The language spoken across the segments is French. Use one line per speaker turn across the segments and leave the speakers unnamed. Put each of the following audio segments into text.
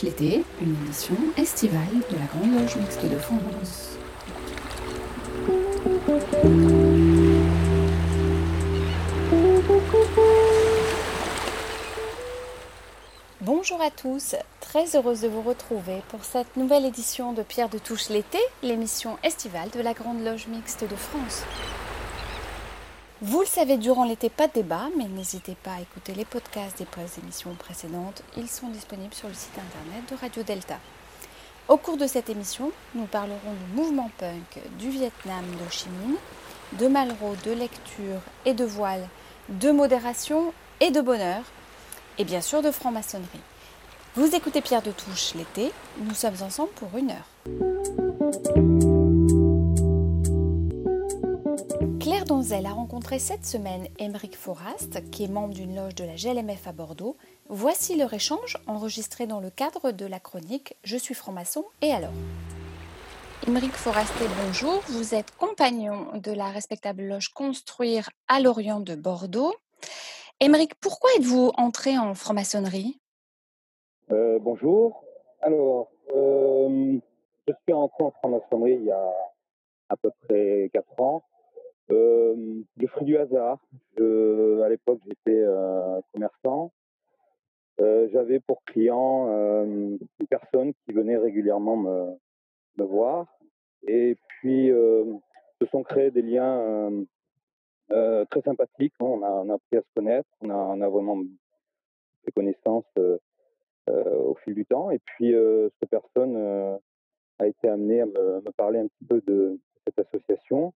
l'été, une émission estivale de la Grande Loge Mixte de France. Bonjour à tous, très heureuse de vous retrouver pour cette nouvelle édition de Pierre de Touche l'été, l'émission estivale de la Grande Loge Mixte de France. Vous le savez, durant l'été, pas de débat, mais n'hésitez pas à écouter les podcasts des émissions précédentes. Ils sont disponibles sur le site internet de Radio Delta. Au cours de cette émission, nous parlerons du mouvement punk du Vietnam d'Ho Chi Minh, de Malraux, de lecture et de voile, de modération et de bonheur, et bien sûr de franc-maçonnerie. Vous écoutez Pierre de Touche l'été, nous sommes ensemble pour une heure. Claire Donzel a rencontré cette semaine Émeric Forast, qui est membre d'une loge de la GLMF à Bordeaux. Voici leur échange enregistré dans le cadre de la chronique Je suis franc-maçon et alors Émeric Forasté, bonjour. Vous êtes compagnon de la respectable loge Construire à l'Orient de Bordeaux. Émeric, pourquoi êtes-vous entré en franc-maçonnerie?
Euh, Bonjour. Alors, euh, je suis entré en franc-maçonnerie il y a à peu près 4 ans euh, le fruit du hasard. à l'époque, j'étais euh, commerçant. Euh, j'avais pour client une personne qui venait régulièrement me, me voir. Et puis, se sont créés des liens très sympathiques. On a, on a, appris à se connaître. On a, on a vraiment fait connaissance au fil du temps. Et puis, cette personne a été amenée à me, me, parler un petit peu de cette association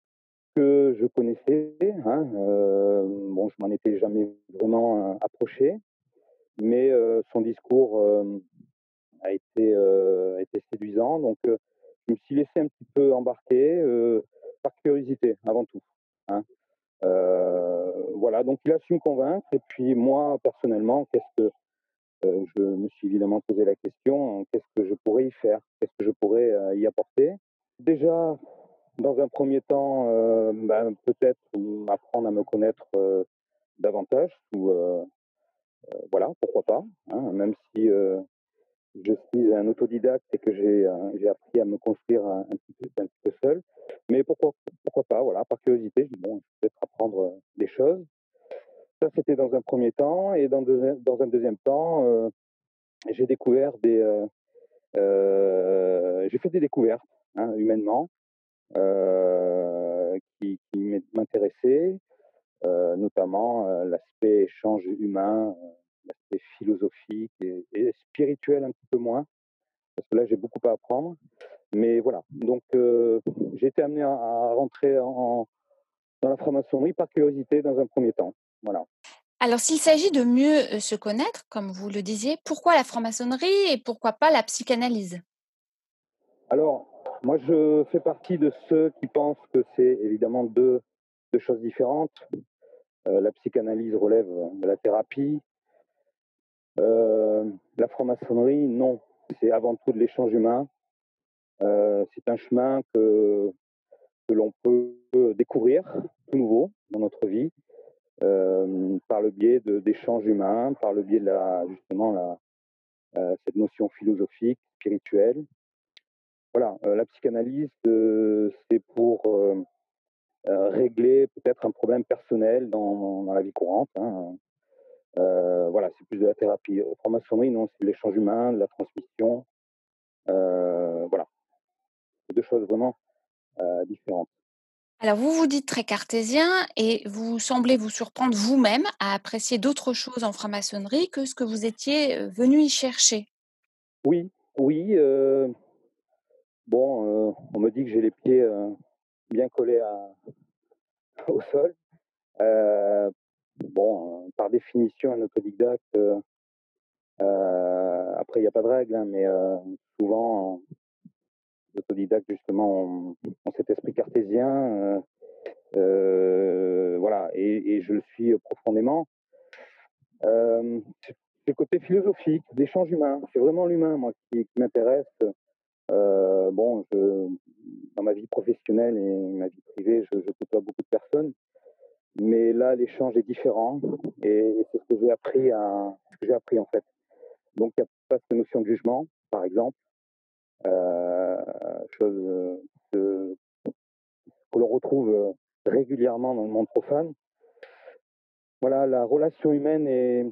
que je connaissais. Hein, euh, bon, je m'en étais jamais vraiment euh, approché, mais euh, son discours a été, a séduisant. Donc, je me suis laissé un petit peu embarquer par curiosité avant tout. Hein. voilà, donc il a su me convaincre. Et puis moi, personnellement, qu'est-ce que je me suis évidemment posé la question qu'est-ce que je pourrais y faire Qu'est-ce que je pourrais y apporter Déjà, dans un premier temps, euh, ben, peut-être apprendre à me connaître euh, davantage, ou euh, voilà, pourquoi pas, hein, même si je suis un autodidacte et que j'ai appris à me construire un, petit peu, un, petit peu, seul. Mais pourquoi pourquoi pas Voilà, par curiosité, je bon, peut-être apprendre des choses. Ça, c'était dans un premier temps, et dans, dans un deuxième temps, j'ai découvert des, j'ai fait des découvertes hein, humainement. Euh, qui, qui m'intéressait, euh, notamment euh, l'aspect échange humain, l'aspect philosophique et, spirituel un petit peu moins, parce que là j'ai beaucoup à apprendre. Mais voilà, donc j'ai été amené à, rentrer en, dans la franc-maçonnerie par curiosité dans un premier temps. Voilà.
Alors, s'il s'agit de mieux se connaître, comme vous le disiez, pourquoi la franc-maçonnerie et pourquoi pas la psychanalyse?
Alors, moi, je fais partie de ceux qui pensent que c'est évidemment deux, choses différentes. Euh, la psychanalyse relève de la thérapie. Euh, la franc-maçonnerie, non. C'est avant tout de l'échange humain. Euh, c'est un chemin que, l'on peut découvrir tout nouveau dans notre vie par le biais d'échanges humains, par le biais de la, justement cette notion philosophique, spirituelle, voilà, euh, la psychanalyse, euh, c'est pour euh, régler peut-être un problème personnel dans, dans la vie courante. Hein. voilà, c'est plus de la thérapie. Franc-maçonnerie, non, c'est l'échange humain, de la transmission. voilà, c'est deux choses vraiment différentes.
Alors, vous vous dites très cartésien et vous semblez vous surprendre vous-même à apprécier d'autres choses en franc-maçonnerie que ce que vous étiez venu y chercher.
Oui, oui. Bon, euh, on me dit que j'ai les pieds euh, bien collés au sol. Euh, bon, par définition, un autodidacte, après, il n'y a pas de règle, hein, mais souvent, l'autodidacte, justement, ont, cet esprit cartésien. voilà, et, je le suis profondément. c'est le côté philosophique, l'échange humain. C'est vraiment l'humain, moi, qui m'intéresse. Euh, bon, dans ma vie professionnelle et ma vie privée, je, je côtoie beaucoup de personnes, mais là, l'échange est différent et c'est ce que j'ai appris en fait. Donc, il n'y a pas cette notion de jugement, par exemple, chose que, que l'on retrouve régulièrement dans le monde profane. Voilà, la relation humaine est,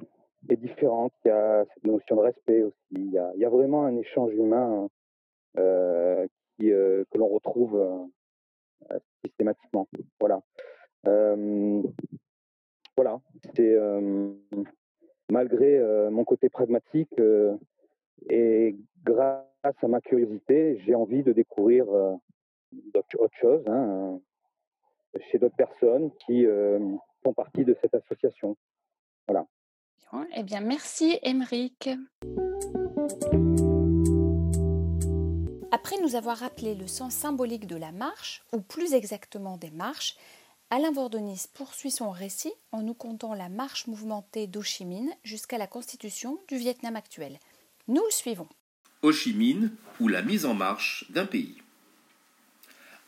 est différente. Il y a cette notion de respect aussi. Il y a, il y a vraiment un échange humain euh, qui, euh, que l'on retrouve euh, systématiquement. Voilà. Euh, voilà. C'est malgré mon côté pragmatique et grâce à ma curiosité, j'ai envie de découvrir autre chose hein, chez d'autres personnes qui font partie de cette association. Voilà.
Eh bien, merci, Émeric. Après nous avoir rappelé le sens symbolique de la marche, ou plus exactement des marches, Alain Vordonis poursuit son récit en nous contant la marche mouvementée d'Ho Chi Minh jusqu'à la constitution du Vietnam actuel. Nous le suivons.
Ho Chi Minh ou la mise en marche d'un pays.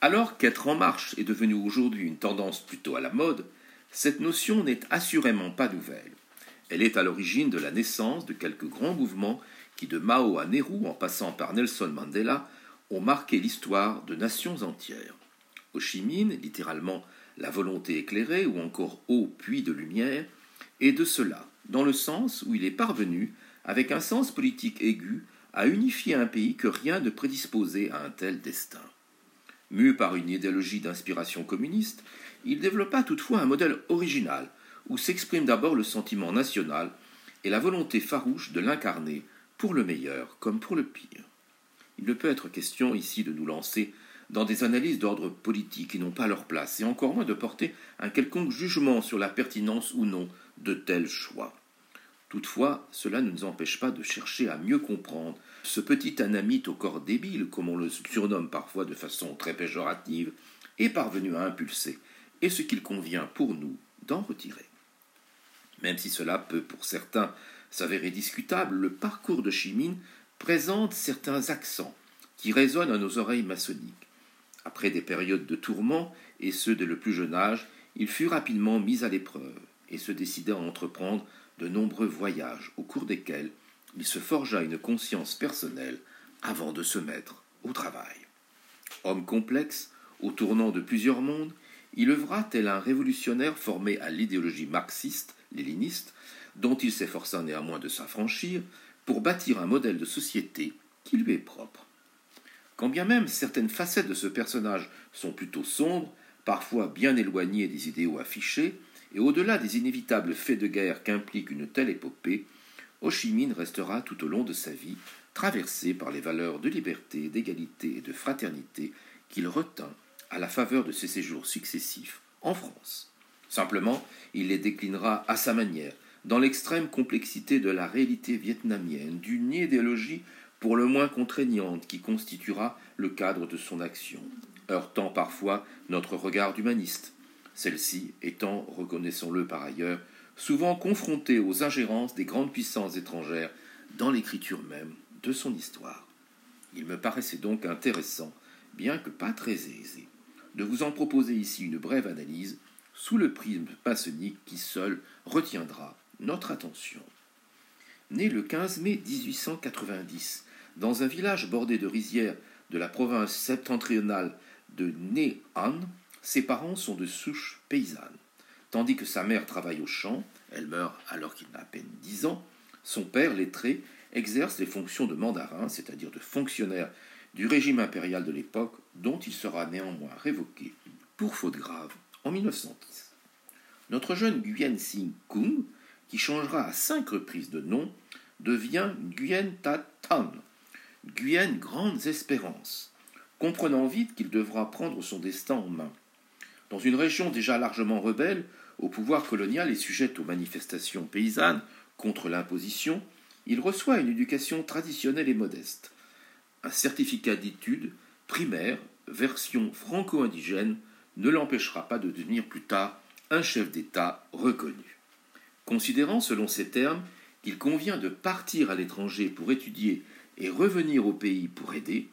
Alors qu'être en marche est devenu aujourd'hui une tendance plutôt à la mode, cette notion n'est assurément pas nouvelle. Elle est à l'origine de la naissance de quelques grands mouvements qui, de Mao à Nehru en passant par Nelson Mandela, ont marqué l'histoire de nations entières. Ho Chi Minh, littéralement la volonté éclairée ou encore eau puis de lumière, est de cela, dans le sens où il est parvenu, avec un sens politique aigu, à unifier un pays que rien ne prédisposait à un tel destin. Mu par une idéologie d'inspiration communiste, il développa toutefois un modèle original, où s'exprime d'abord le sentiment national et la volonté farouche de l'incarner, pour le meilleur comme pour le pire. Il ne peut être question ici de nous lancer dans des analyses d'ordre politique qui n'ont pas leur place, et encore moins de porter un quelconque jugement sur la pertinence ou non de tels choix. Toutefois, cela ne nous empêche pas de chercher à mieux comprendre ce petit anamite au corps débile, comme on le surnomme parfois de façon très péjorative, est parvenu à impulser, et ce qu'il convient pour nous d'en retirer. Même si cela peut pour certains s'avérer discutable, le parcours de Chimine présente certains accents qui résonnent à nos oreilles maçonniques. Après des périodes de tourments, et ceux dès le plus jeune âge, il fut rapidement mis à l'épreuve et se décida à entreprendre de nombreux voyages au cours desquels il se forgea une conscience personnelle avant de se mettre au travail. Homme complexe, au tournant de plusieurs mondes, il œuvra tel un révolutionnaire formé à l'idéologie marxiste léniniste, dont il s'efforça néanmoins de s'affranchir, pour bâtir un modèle de société qui lui est propre. Quand bien même certaines facettes de ce personnage sont plutôt sombres, parfois bien éloignées des idéaux affichés, et au-delà des inévitables faits de guerre qu'implique une telle épopée, Ho Chi Minh restera tout au long de sa vie traversé par les valeurs de liberté, d'égalité et de fraternité qu'il retint à la faveur de ses séjours successifs en France. Simplement, il les déclinera à sa manière, dans l'extrême complexité de la réalité vietnamienne, d'une idéologie pour le moins contraignante qui constituera le cadre de son action, heurtant parfois notre regard humaniste, celle-ci étant, reconnaissons-le par ailleurs, souvent confrontée aux ingérences des grandes puissances étrangères dans l'écriture même de son histoire. Il me paraissait donc intéressant, bien que pas très aisé, de vous en proposer ici une brève analyse sous le prisme maçonnique qui seul retiendra notre attention. Né le 15 mai 1890 dans un village bordé de rizières de la province septentrionale de Né An, ses parents sont de souche paysanne. Tandis que sa mère travaille au champ, elle meurt alors qu'il n'a à peine dix ans, son père, lettré, exerce les fonctions de mandarin, c'est-à-dire de fonctionnaire du régime impérial de l'époque, dont il sera néanmoins révoqué pour faute grave en 1910. Notre jeune Nguyen Sing Kung, qui changera à cinq reprises de nom, devient Nguyen Ta Tan, Nguyen Grandes Espérances, comprenant vite qu'il devra prendre son destin en main. Dans une région déjà largement rebelle, au pouvoir colonial et sujette aux manifestations paysannes contre l'imposition, il reçoit une éducation traditionnelle et modeste. Un certificat d'études primaire, version franco-indigène, ne l'empêchera pas de devenir plus tard un chef d'État reconnu. Considérant selon ces termes qu'il convient de partir à l'étranger pour étudier et revenir au pays pour aider,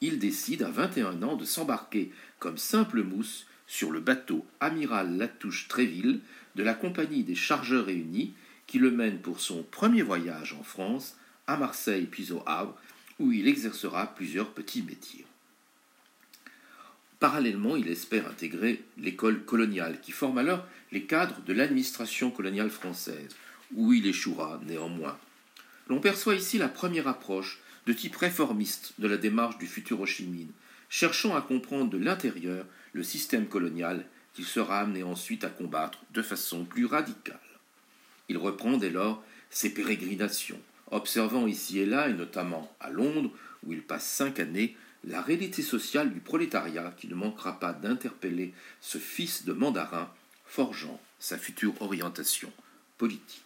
il décide à 21 ans de s'embarquer comme simple mousse sur le bateau Amiral Latouche Tréville de la Compagnie des Chargeurs Réunis qui le mène pour son premier voyage en France à Marseille puis au Havre, où il exercera plusieurs petits métiers. Parallèlement, il espère intégrer l'école coloniale, qui forme alors les cadres de l'administration coloniale française, où il échouera néanmoins. L'on perçoit ici la première approche de type réformiste de la démarche du futur Ho Chi Minh, cherchant à comprendre de l'intérieur le système colonial qu'il sera amené ensuite à combattre de façon plus radicale. Il reprend dès lors ses pérégrinations, observant ici et là, et notamment à Londres, où il passe cinq années, la réalité sociale du prolétariat qui ne manquera pas d'interpeller ce fils de mandarin, forgeant sa future orientation politique.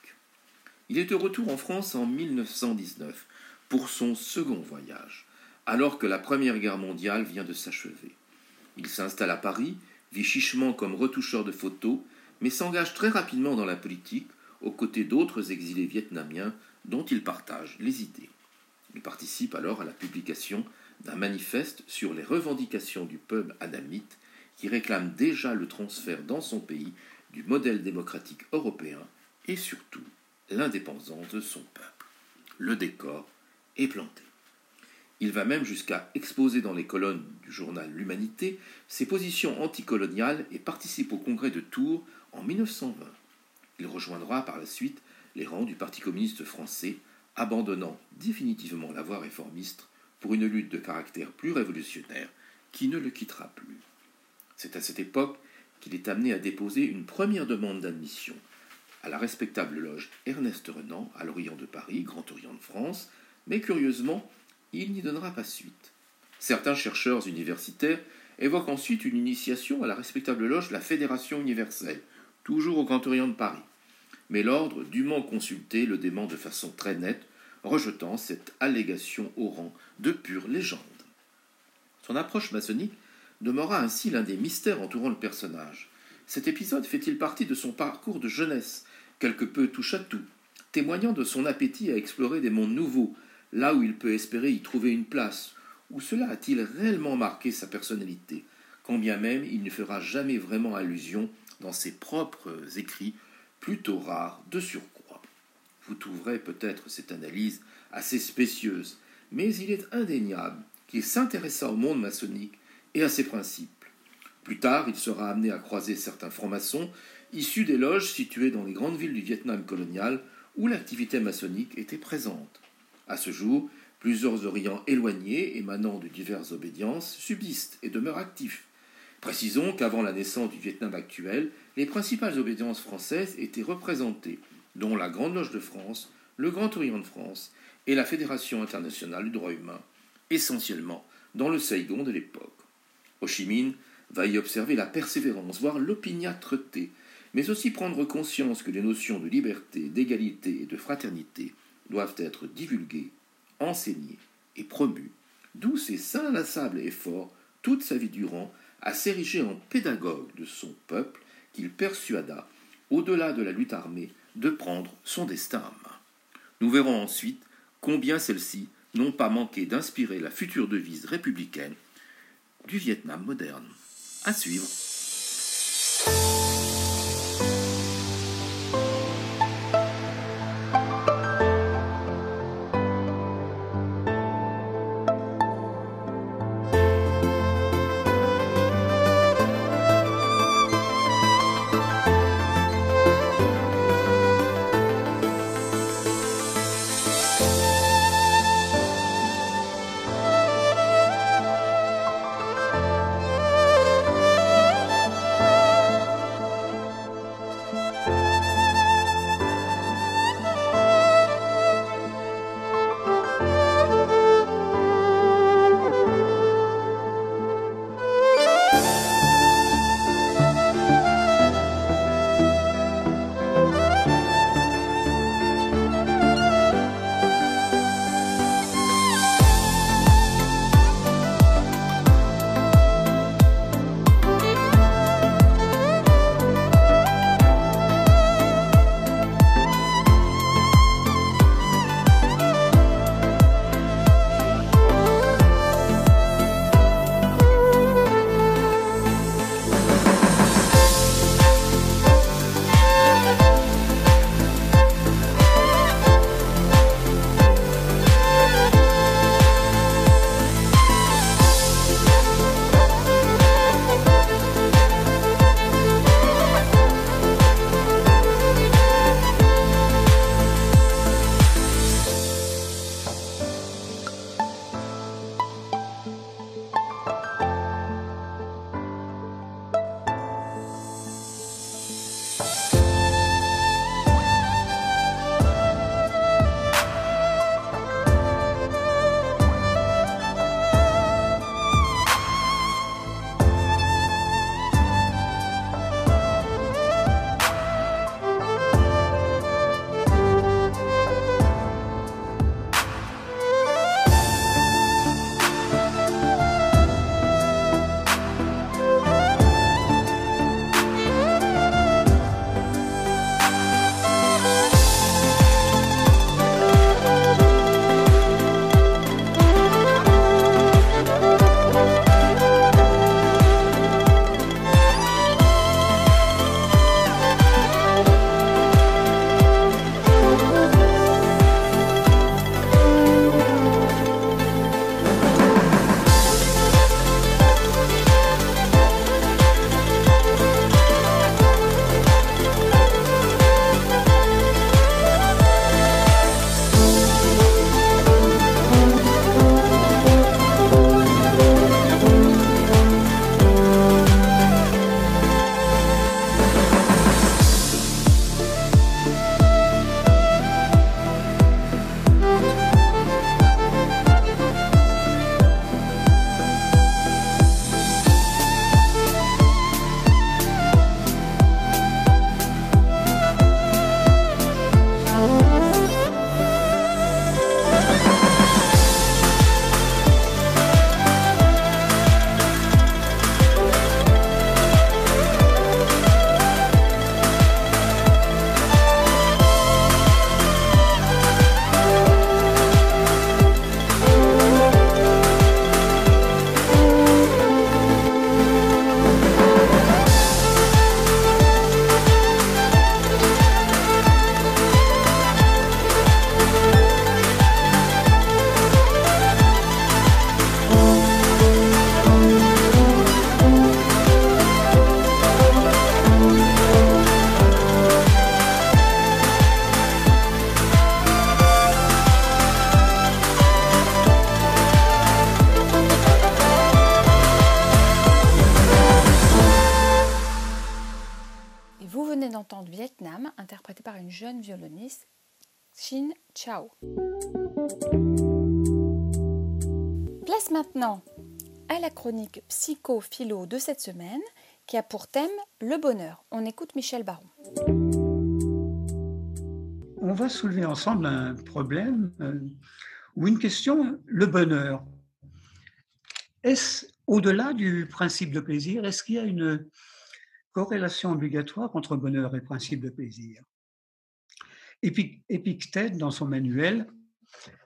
Il est de retour en France en 1919 pour son second voyage, alors que la Première Guerre mondiale vient de s'achever. Il s'installe à Paris, vit chichement comme retoucheur de photos, mais s'engage très rapidement dans la politique aux côtés d'autres exilés vietnamiens dont il partage les idées. Il participe alors à la publication d'un manifeste sur les revendications du peuple adamite qui réclame déjà le transfert dans son pays du modèle démocratique européen et surtout l'indépendance de son peuple. Le décor est planté. Il va même jusqu'à exposer dans les colonnes du journal L'Humanité ses positions anticoloniales et participe au congrès de Tours en 1920. Il rejoindra par la suite les rangs du Parti communiste français, abandonnant définitivement la voie réformiste pour une lutte de caractère plus révolutionnaire qui ne le quittera plus. C'est à cette époque qu'il est amené à déposer une première demande d'admission à la respectable loge Ernest Renan à l'Orient de Paris, Grand Orient de France, mais curieusement, il n'y donnera pas suite. Certains chercheurs universitaires évoquent ensuite une initiation à la respectable loge de la Fédération universelle, toujours au Grand Orient de Paris. Mais l'ordre, dûment consulté, le dément de façon très nette, rejetant cette allégation au rang de pure légende. Son approche maçonnique demeura ainsi l'un des mystères entourant le personnage. Cet épisode fait-il partie de son parcours de jeunesse, quelque peu touche à tout, témoignant de son appétit à explorer des mondes nouveaux, là où il peut espérer y trouver une place, ou cela a-t-il réellement marqué sa personnalité, quand bien même il ne fera jamais vraiment allusion dans ses propres écrits, plutôt rares de surcroît. Vous trouverez peut-être cette analyse assez spécieuse, mais il est indéniable qu'il s'intéressa au monde maçonnique et à ses principes. Plus tard, il sera amené à croiser certains francs-maçons issus des loges situées dans les grandes villes du Vietnam colonial où l'activité maçonnique était présente. À ce jour, plusieurs Orients éloignés, émanant de diverses obédiences, subsistent et demeurent actifs. Précisons qu'avant la naissance du Vietnam actuel, les principales obédiences françaises étaient représentées, dont la Grande Loge de France, le Grand Orient de France et la Fédération internationale du droit humain, essentiellement dans le Saigon de l'époque. Ho Chi Minh va y observer la persévérance, voire l'opiniâtreté, mais aussi prendre conscience que les notions de liberté, d'égalité et de fraternité doivent être divulguées, enseignées et promues, d'où ses inlassables efforts toute sa vie durant à s'ériger en pédagogue de son peuple qu'il persuada, au-delà de la lutte armée, de prendre son destin en main. Nous verrons ensuite combien celles-ci n'ont pas manqué d'inspirer la future devise républicaine du Vietnam moderne. À suivre.
Chronique psycho-philo de cette semaine qui a pour thème le bonheur. On écoute Michel Baron.
On va soulever ensemble un problème euh, ou une question, le bonheur. Est-ce au-delà du principe de plaisir, est-ce qu'il y a une corrélation obligatoire entre bonheur et principe de plaisir? Épictète, dans son manuel,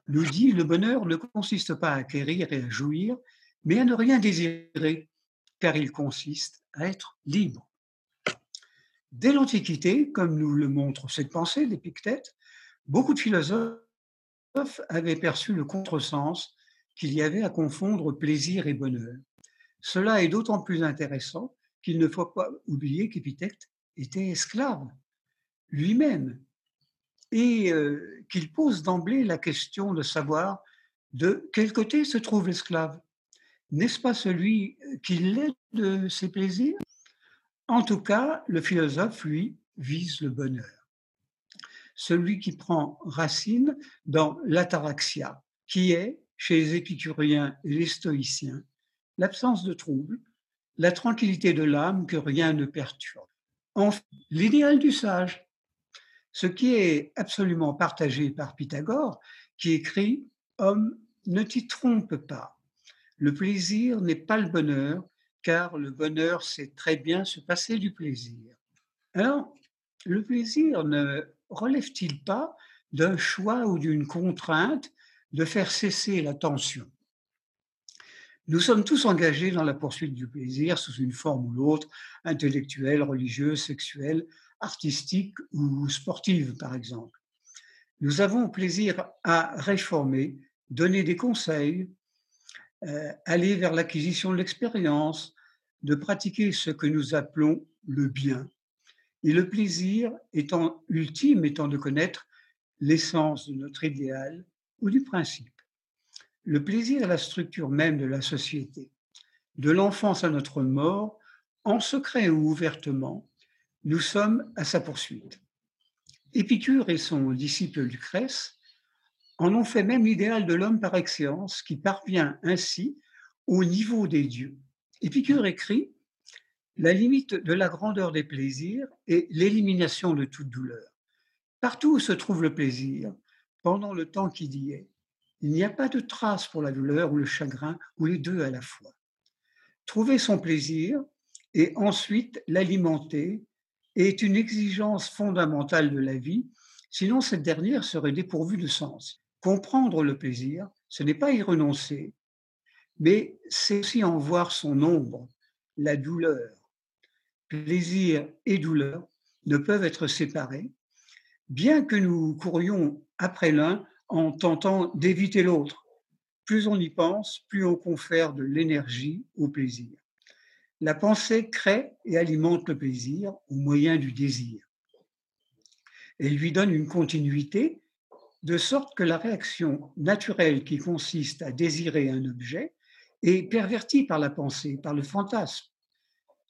nous dit le bonheur ne consiste pas à acquérir et à jouir, mais à ne rien désirer, car il consiste à être libre. Dès l'Antiquité, comme nous le montre cette pensée d'Épictète, beaucoup de philosophes avaient perçu le contresens qu'il y avait à confondre plaisir et bonheur. Cela est d'autant plus intéressant qu'il ne faut pas oublier qu'Épithète était esclave lui-même et euh, qu'il pose d'emblée la question de savoir de quel côté se trouve l'esclave. N'est-ce pas celui qui l'est de ses plaisirs? En tout cas, le philosophe, lui, vise le bonheur. Celui qui prend racine dans l'ataraxia, qui est, chez les épicuriens et les stoïciens, l'absence de trouble, la tranquillité de l'âme que rien ne perturbe. Enfin, l'idéal du sage, ce qui est absolument partagé par Pythagore, qui écrit Homme, ne t'y trompe pas. Le plaisir n'est pas le bonheur, car le bonheur sait très bien se passer du plaisir. Alors, le plaisir ne relève-t-il pas d'un choix ou d'une contrainte de faire cesser la tension? Nous sommes tous engagés dans la poursuite du plaisir sous une forme ou l'autre, intellectuelle, religieuse, sexuelle, artistique ou sportive, par exemple. Nous avons plaisir à réformer, donner des conseils, aller vers l'acquisition de l'expérience, de pratiquer ce que nous appelons le bien. Et le plaisir étant ultime, étant de connaître l'essence de notre idéal ou du principe. Le plaisir est la structure même de la société. De l'enfance à notre mort, en secret ou ouvertement, nous sommes à sa poursuite. Épicure et son disciple Lucrèce en ont fait même l'idéal de l'homme par excellence qui parvient ainsi au niveau des dieux. Épicure écrit La limite de la grandeur des plaisirs est l'élimination de toute douleur. Partout où se trouve le plaisir, pendant le temps qu'il y est, il n'y a pas de trace pour la douleur ou le chagrin, ou les deux à la fois. Trouver son plaisir et ensuite l'alimenter est une exigence fondamentale de la vie, sinon cette dernière serait dépourvue de sens. Comprendre le plaisir, ce n'est pas y renoncer, mais c'est aussi en voir son ombre, la douleur. Plaisir et douleur ne peuvent être séparés, bien que nous courions après l'un en tentant d'éviter l'autre. Plus on y pense, plus on confère de l'énergie au plaisir. La pensée crée et alimente le plaisir au moyen du désir. Elle lui donne une continuité, de sorte que la réaction naturelle qui consiste à désirer un objet est pervertie par la pensée, par le fantasme.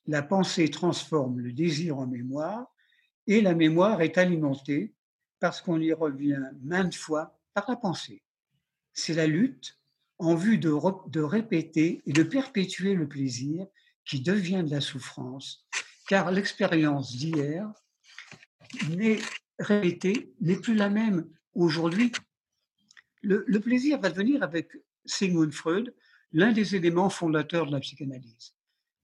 La pensée transforme le désir en mémoire et la mémoire est alimentée parce qu'on y revient maintes fois par la pensée. C'est la lutte en vue de, de répéter et de perpétuer le plaisir qui devient de la souffrance, car l'expérience d'hier n'est répétée, n'est plus la même aujourd'hui. Le, plaisir va devenir avec Sigmund Freud l'un des éléments fondateurs de la psychanalyse.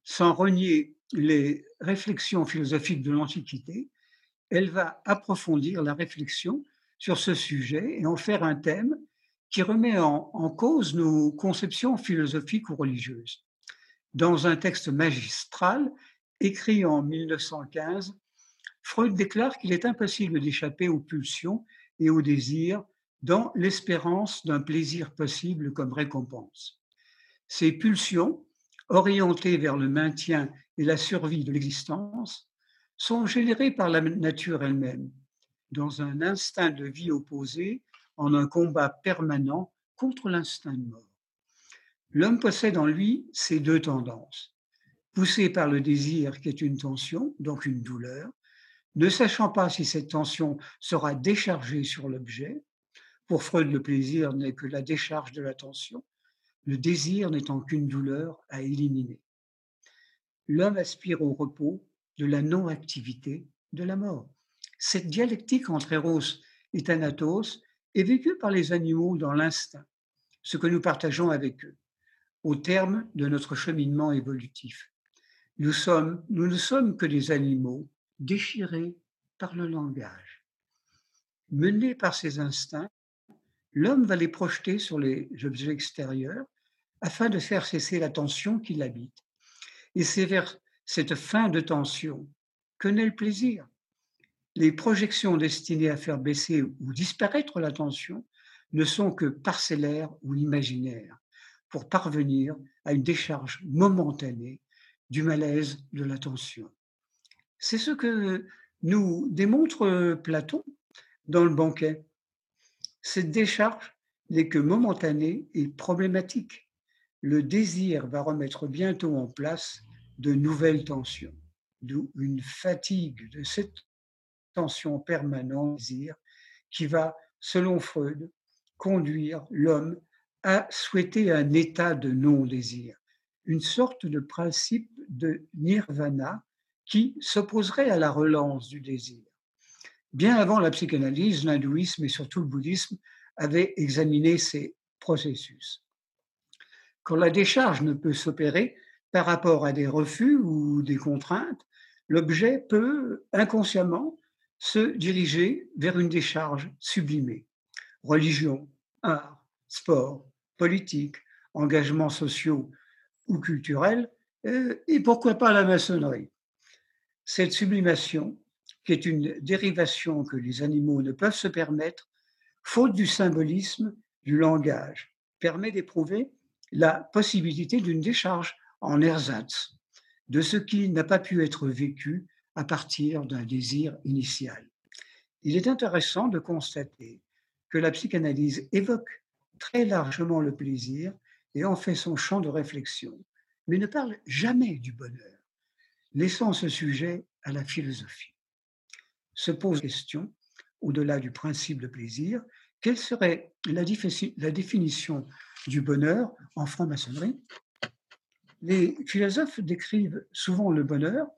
Sans renier les réflexions philosophiques de l'Antiquité, elle va approfondir la réflexion sur ce sujet et en faire un thème qui remet en, cause nos conceptions philosophiques ou religieuses. Dans un texte magistral écrit en 1915, Freud déclare qu'il est impossible d'échapper aux pulsions et aux désirs dans l'espérance d'un plaisir possible comme récompense. Ces pulsions, orientées vers le maintien et la survie de l'existence, sont générées par la nature elle-même, dans un instinct de vie opposé, en un combat permanent contre l'instinct de mort. L'homme possède en lui ces deux tendances. Poussé par le désir qui est une tension, donc une douleur, ne sachant pas si cette tension sera déchargée sur l'objet. Pour Freud, le plaisir n'est que la décharge de la tension, le désir n'étant qu'une douleur à éliminer. L'homme aspire au repos de la non-activité de la mort. Cette dialectique entre Eros et Thanatos est vécue par les animaux dans l'instinct, ce que nous partageons avec eux, au terme de notre cheminement évolutif. Nous, nous ne sommes que des animaux déchirés par le langage. Menés par ses instincts, l'homme va les projeter sur les objets extérieurs afin de faire cesser la tension qui l'habite. Et c'est vers cette fin de tension que naît le plaisir. Les projections destinées à faire baisser ou disparaître la tension ne sont que parcellaires ou imaginaires pour parvenir à une décharge momentanée du malaise de la tension. C'est ce que nous démontre Platon dans le banquet. Cette décharge n'est que momentanée et problématique. Le désir va remettre bientôt en place de nouvelles tensions, d'où une fatigue de cette tension permanente désir qui va, selon Freud, conduire l'homme à souhaiter un état de non-désir, une sorte de principe de nirvana qui s'opposerait à la relance du désir. Bien avant la psychanalyse, l'hindouisme et surtout le bouddhisme avaient examiné ces processus. Quand la décharge ne peut s'opérer par rapport à des refus ou des contraintes, l'objet peut inconsciemment se diriger vers une décharge sublimée. Religion, art, sport, politique, engagements sociaux ou culturels, euh, et pourquoi pas la maçonnerie. Cette sublimation, qui est une dérivation que les animaux ne peuvent se permettre, faute du symbolisme du langage, permet d'éprouver la possibilité d'une décharge en ersatz de ce qui n'a pas pu être vécu à partir d'un désir initial. Il est intéressant de constater que la psychanalyse évoque très largement le plaisir et en fait son champ de réflexion, mais ne parle jamais du bonheur, laissant ce sujet à la philosophie. Se pose la question, au-delà du principe de plaisir, quelle serait la, définition du bonheur en franc-maçonnerie? Les philosophes décrivent souvent le bonheur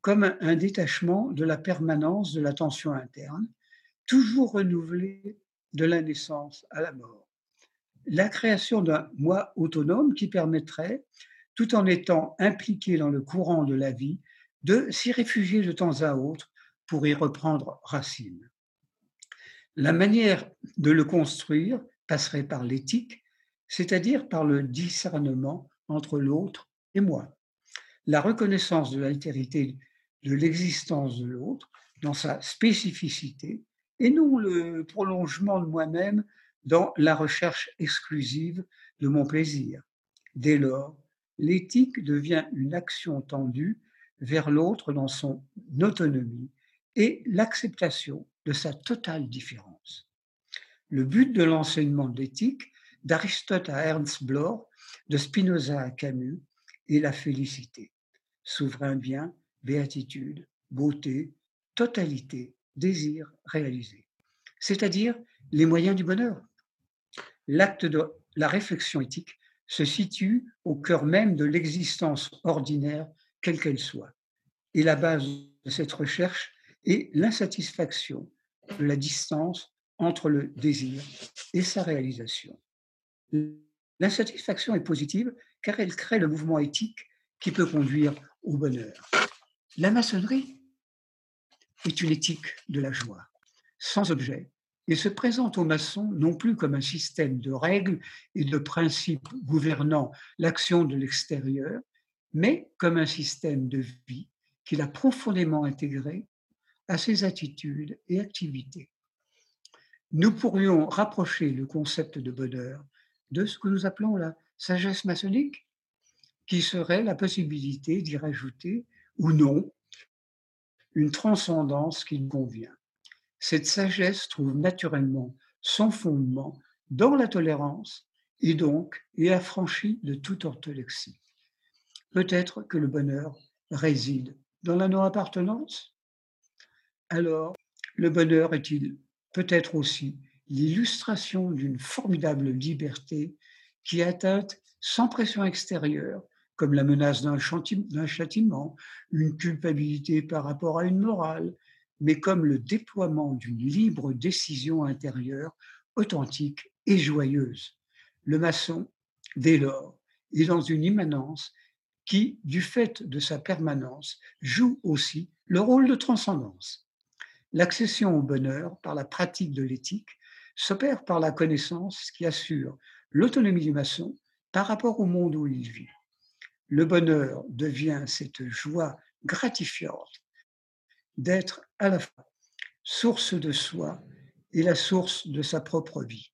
comme un détachement de la permanence de la tension interne, toujours renouvelée de la naissance à la mort. La création d'un moi autonome qui permettrait, tout en étant impliqué dans le courant de la vie, de s'y réfugier de temps à autre pour y reprendre racine. La manière de le construire passerait par l'éthique, c'est-à-dire par le discernement entre l'autre et moi. La reconnaissance de l'altérité de l'existence de l'autre dans sa spécificité et non le prolongement de moi-même dans la recherche exclusive de mon plaisir. Dès lors, l'éthique devient une action tendue vers l'autre dans son autonomie et l'acceptation de sa totale différence. Le but de l'enseignement d'éthique, d'Aristote à Ernst Bloch, de Spinoza à Camus, est la félicité. Souverain bien, béatitude, beauté, totalité, désir réalisé. C'est-à-dire les moyens du bonheur. L'acte de la réflexion éthique se situe au cœur même de l'existence ordinaire quelle qu'elle soit. Et la base de cette recherche est l'insatisfaction la distance entre le désir et sa réalisation. L'insatisfaction est positive car elle crée le mouvement éthique qui peut conduire au bonheur. La maçonnerie est une éthique de la joie, sans objet, et se présente aux maçons non plus comme un système de règles et de principes gouvernant l'action de l'extérieur, mais comme un système de vie qu'il a profondément intégré à ses attitudes et activités. Nous pourrions rapprocher le concept de bonheur de ce que nous appelons la sagesse maçonnique, qui serait la possibilité d'y rajouter ou non une transcendance qui convient. Cette sagesse trouve naturellement son fondement dans la tolérance et donc est affranchie de toute orthodoxie. Peut-être que le bonheur réside dans la non-appartenance? Alors le bonheur est-il peut-être aussi l'illustration d'une formidable liberté qui est atteinte sans pression extérieure, comme la menace d'un châtiment, une culpabilité par rapport à une morale, mais comme le déploiement d'une libre décision intérieure authentique et joyeuse. Le maçon, dès lors, est dans une immanence qui, du fait de sa permanence, joue aussi le rôle de transcendance. L'accession au bonheur par la pratique de l'éthique s'opère par la connaissance qui assure l'autonomie du maçon par rapport au monde où il vit. Le bonheur devient cette joie gratifiante d'être à la fois source de soi et la source de sa propre vie.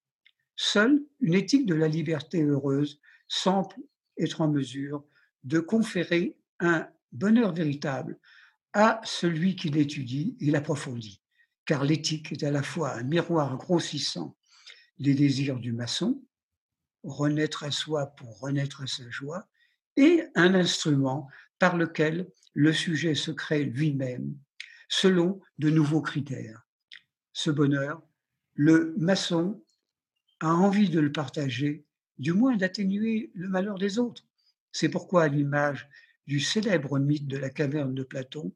Seule une éthique de la liberté heureuse semble être en mesure de conférer un bonheur véritable à celui qui l'étudie et l'approfondit, car l'éthique est à la fois un miroir grossissant des désirs du maçon, renaître à soi pour renaître à sa joie, et un instrument par lequel le sujet se crée lui-même selon de nouveaux critères. Ce bonheur, le maçon a envie de le partager, du moins d'atténuer le malheur des autres. C'est pourquoi, à l'image du célèbre mythe de la caverne de Platon,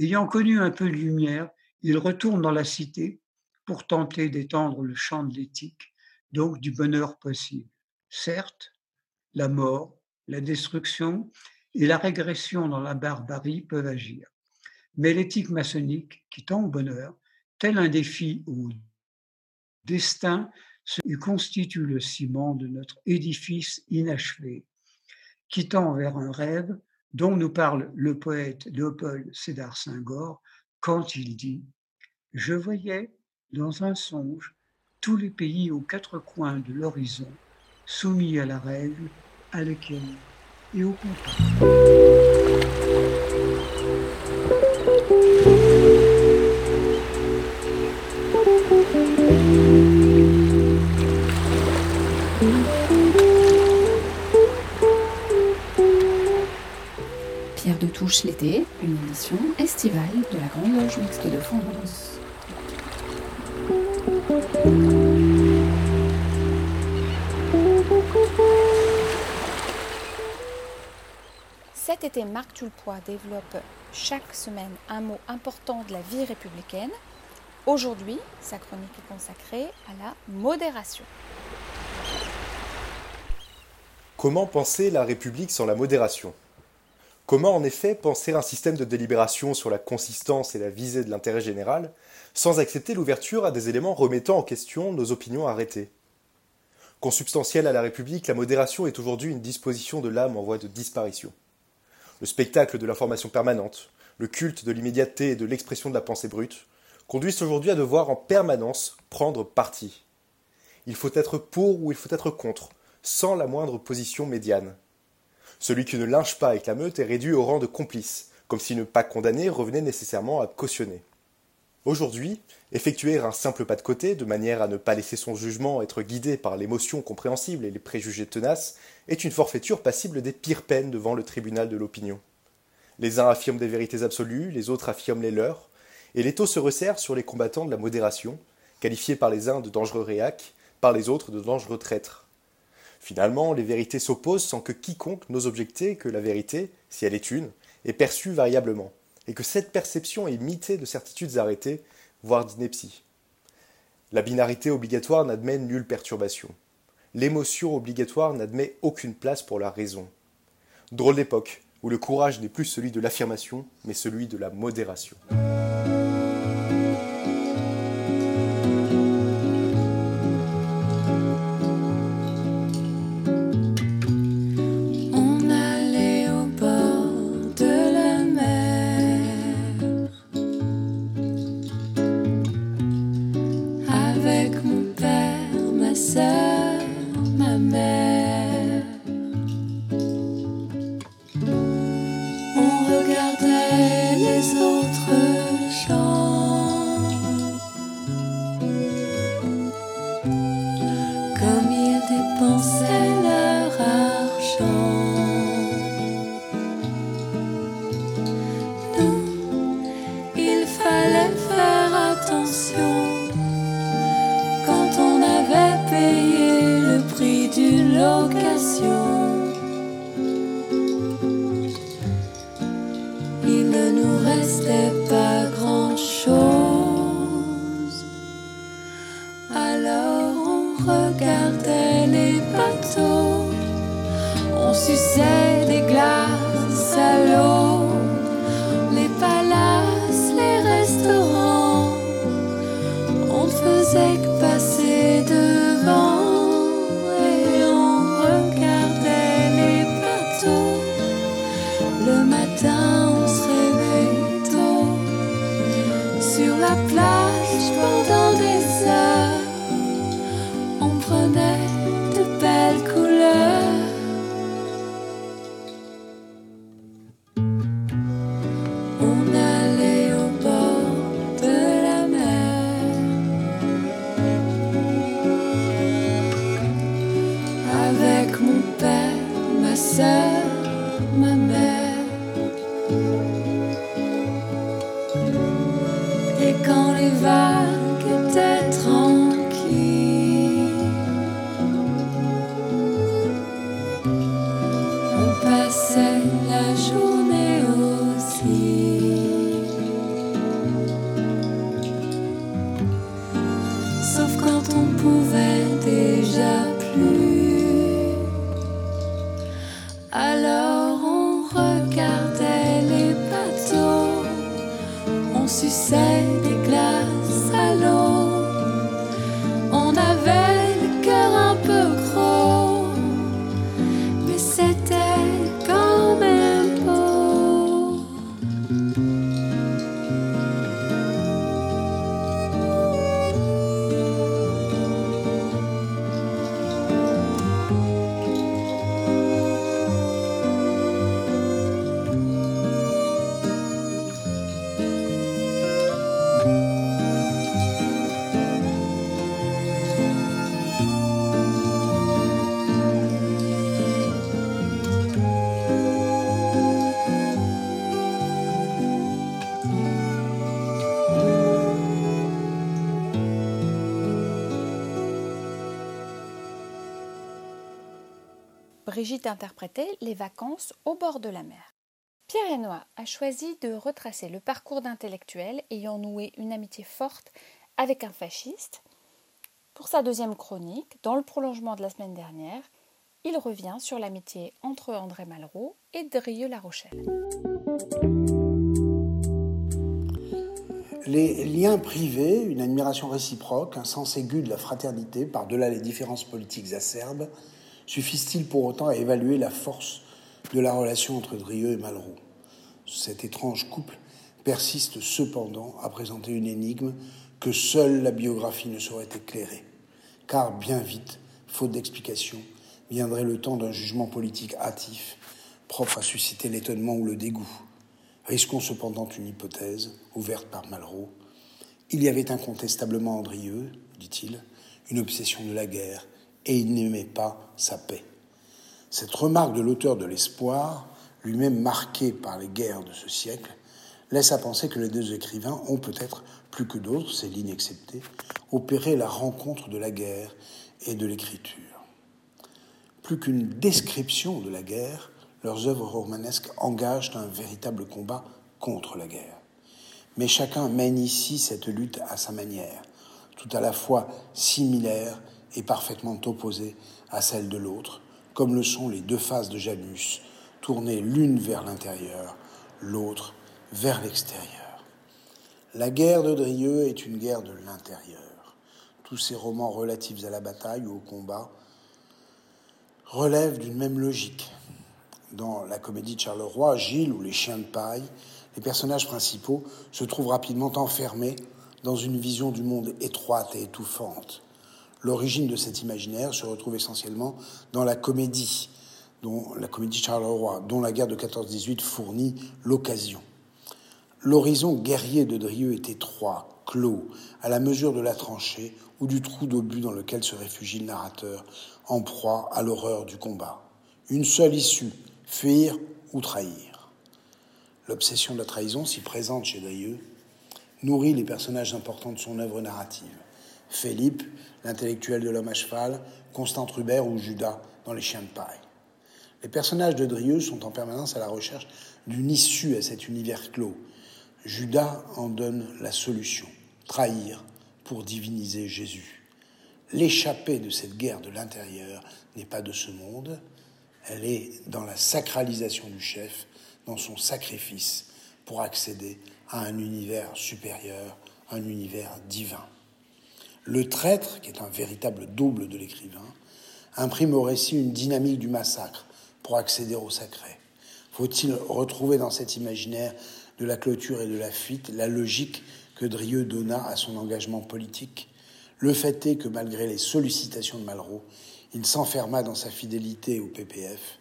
ayant connu un peu de lumière, il retourne dans la cité pour tenter d'étendre le champ de l'éthique, donc du bonheur possible. Certes, la mort, la destruction et la régression dans la barbarie peuvent agir. Mais l'éthique maçonnique, qui tend au bonheur, tel un défi au destin, constitue le ciment de notre édifice inachevé, qui tend vers un rêve dont nous parle le poète Léopold Sédar Senghor quand il dit Je voyais dans un songe tous les pays aux quatre coins de l'horizon, soumis à la règle, à laquelle et au contraire.
Touche l'été, une émission estivale de la Grande Loge Mixte de France. Cet été, Marc Tulpois développe chaque semaine un mot important de la vie républicaine. Aujourd'hui, sa chronique est consacrée à la modération.
Comment penser la République sans la modération? Comment en effet penser un système de délibération sur la consistance et la visée de l'intérêt général sans accepter l'ouverture à des éléments remettant en question nos opinions arrêtées? Consubstantielle à la République, la modération est aujourd'hui une disposition de l'âme en voie de disparition le spectacle de l'information permanente, le culte de l'immédiateté et de l'expression de la pensée brute, conduisent aujourd'hui à devoir en permanence prendre parti. Il faut être pour ou il faut être contre, sans la moindre position médiane. Celui qui ne linge pas avec la meute est réduit au rang de complice, comme si ne pas condamner revenait nécessairement à cautionner. Aujourd'hui, effectuer un simple pas de côté, de manière à ne pas laisser son jugement être guidé par l'émotion compréhensible et les préjugés tenaces, est une forfaiture passible des pires peines devant le tribunal de l'opinion. Les uns affirment des vérités absolues, les autres affirment les leurs, et l'étau se resserre sur les combattants de la modération, qualifiés par les uns de dangereux réacs, par les autres de dangereux traîtres. Finalement, les vérités s'opposent sans que quiconque n'ose objecter que la vérité, si elle est une, est perçue variablement et que cette perception est mitée de certitudes arrêtées, voire d'ineptie. La binarité obligatoire n'admet nulle perturbation. L'émotion obligatoire n'admet aucune place pour la raison. Drôle d'époque, où le courage n'est plus celui de l'affirmation, mais celui de la modération.
Brigitte interprétait les vacances au bord de la mer. Pierre Hénois a choisi de retracer le parcours d'intellectuels ayant noué une amitié forte avec un fasciste. Pour sa deuxième chronique, dans le prolongement de la semaine dernière, il revient sur l'amitié entre André Malraux et Drieux-La Rochelle.
Les liens privés, une admiration réciproque, un sens aigu de la fraternité par-delà les différences politiques acerbes, suffisent-ils pour autant à évaluer la force de la relation entre Drieux et Malraux? Cet étrange couple persiste cependant à présenter une énigme que seule la biographie ne saurait éclairer. Car bien vite, faute d'explication, viendrait le temps d'un jugement politique hâtif, propre à susciter l'étonnement ou le dégoût. Risquons cependant une hypothèse, ouverte par Malraux. Il y avait incontestablement Andrieux, dit-il, une obsession de la guerre, et il n'aimait pas sa paix. Cette remarque de l'auteur de l'Espoir, lui-même marqué par les guerres de ce siècle, laisse à penser que les deux écrivains ont peut-être, plus que d'autres, ces lignes exceptées, opéré la rencontre de la guerre et de l'écriture. Plus qu'une description de la guerre, leurs œuvres romanesques engagent un véritable combat contre la guerre. Mais chacun mène ici cette lutte à sa manière, tout à la fois similaire et parfaitement opposée à celle de l'autre, comme le sont les deux faces de Janus, tournées l'une vers l'intérieur, l'autre vers l'extérieur. La guerre de Drieux est une guerre de l'intérieur. Tous ces romans relatifs à la bataille ou au combat relèvent d'une même logique. Dans la comédie de Charleroi, Gilles ou les chiens de paille, les personnages principaux se trouvent rapidement enfermés dans une vision du monde étroite et étouffante. L'origine de cet imaginaire se retrouve essentiellement dans la comédie, dont la comédie Charleroi, dont la guerre de 14-18 fournit l'occasion. L'horizon guerrier de Drieux est étroit, clos, à la mesure de la tranchée ou du trou d'obus dans lequel se réfugie le narrateur, en proie à l'horreur du combat. Une seule issue, fuir ou trahir. L'obsession de la trahison, si présente chez Drieux, nourrit les personnages importants de son œuvre narrative. Philippe, l'intellectuel de l'homme à cheval, Constant Rubert ou Judas dans Les Chiens de paille. Les personnages de Drieux sont en permanence à la recherche d'une issue à cet univers clos. Judas en donne la solution trahir pour diviniser Jésus. L'échappée de cette guerre de l'intérieur n'est pas de ce monde, elle est dans la sacralisation du chef, dans son sacrifice pour accéder à un univers supérieur, un univers divin. Le traître, qui est un véritable double de l'écrivain, imprime au récit une dynamique du massacre pour accéder au sacré. Faut-il retrouver dans cet imaginaire de la clôture et de la fuite la logique que Drieux donna à son engagement politique? Le fait est que malgré les sollicitations de Malraux, il s'enferma dans sa fidélité au PPF,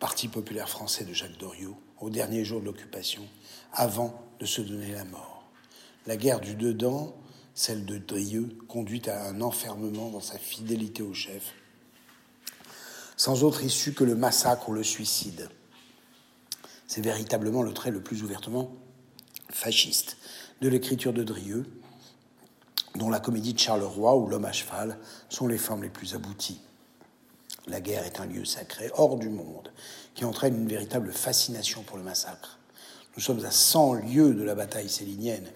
Parti populaire français de Jacques Doriot, au dernier jour de l'occupation, avant de se donner la mort. La guerre du dedans, celle de Drieux, conduit à un enfermement dans sa fidélité au chef, sans autre issue que le massacre ou le suicide. C'est véritablement le trait le plus ouvertement fasciste de l'écriture de Drieux, dont la comédie de Charleroi ou L'homme à cheval sont les formes les plus abouties. La guerre est un lieu sacré, hors du monde, qui entraîne une véritable fascination pour le massacre. Nous sommes à 100 lieues de la bataille célinienne.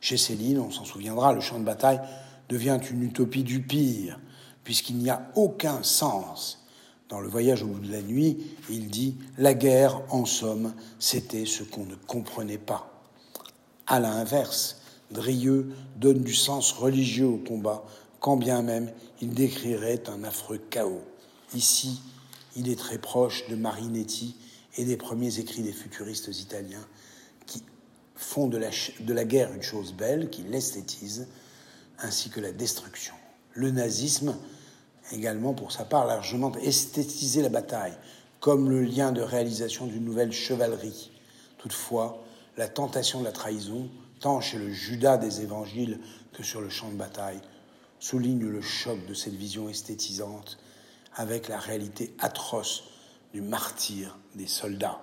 Chez Céline, on s'en souviendra, le champ de bataille devient une utopie du pire, puisqu'il n'y a aucun sens. Dans le voyage au bout de la nuit, il dit La guerre, en somme, c'était ce qu'on ne comprenait pas. À l'inverse, Drieux donne du sens religieux au combat, quand bien même il décrirait un affreux chaos. Ici, il est très proche de Marinetti et des premiers écrits des futuristes italiens qui font de la, de la guerre une chose belle, qui l'esthétisent, ainsi que la destruction. Le nazisme, également pour sa part, largement esthétisé la bataille, comme le lien de réalisation d'une nouvelle chevalerie. Toutefois, la tentation de la trahison, tant chez le Judas des évangiles que sur le champ de bataille, souligne le choc de cette vision esthétisante avec la réalité atroce du martyr des soldats.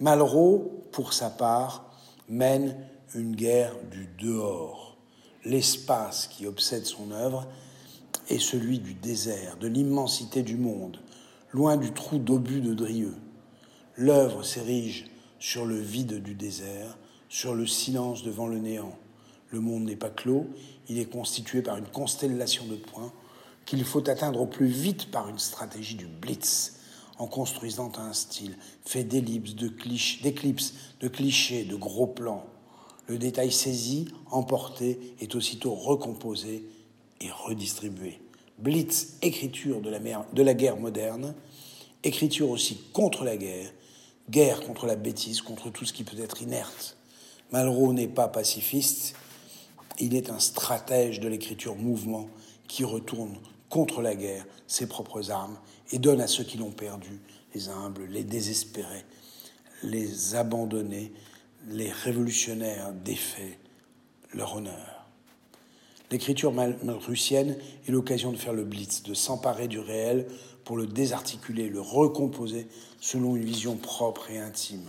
Malraux, pour sa part, mène une guerre du dehors. L'espace qui obsède son œuvre est celui du désert, de l'immensité du monde, loin du trou d'obus de Drieux. L'œuvre s'érige sur le vide du désert, sur le silence devant le néant. Le monde n'est pas clos, il est constitué par une constellation de points qu'il faut atteindre au plus vite par une stratégie du blitz, en construisant un style fait d'ellipses, de d'éclipses, de clichés, de gros plans. Le détail saisi, emporté, est aussitôt recomposé et redistribué. Blitz, écriture de la, de la guerre moderne, écriture aussi contre la guerre, guerre contre la bêtise, contre tout ce qui peut être inerte. Malraux n'est pas pacifiste, il est un stratège de l'écriture mouvement qui retourne contre la guerre ses propres armes et donne à ceux qui l'ont perdu, les humbles, les désespérés, les abandonnés, les révolutionnaires défaits, leur honneur. L'écriture malrussienne est l'occasion de faire le blitz, de s'emparer du réel pour le désarticuler, le recomposer selon une vision propre et intime.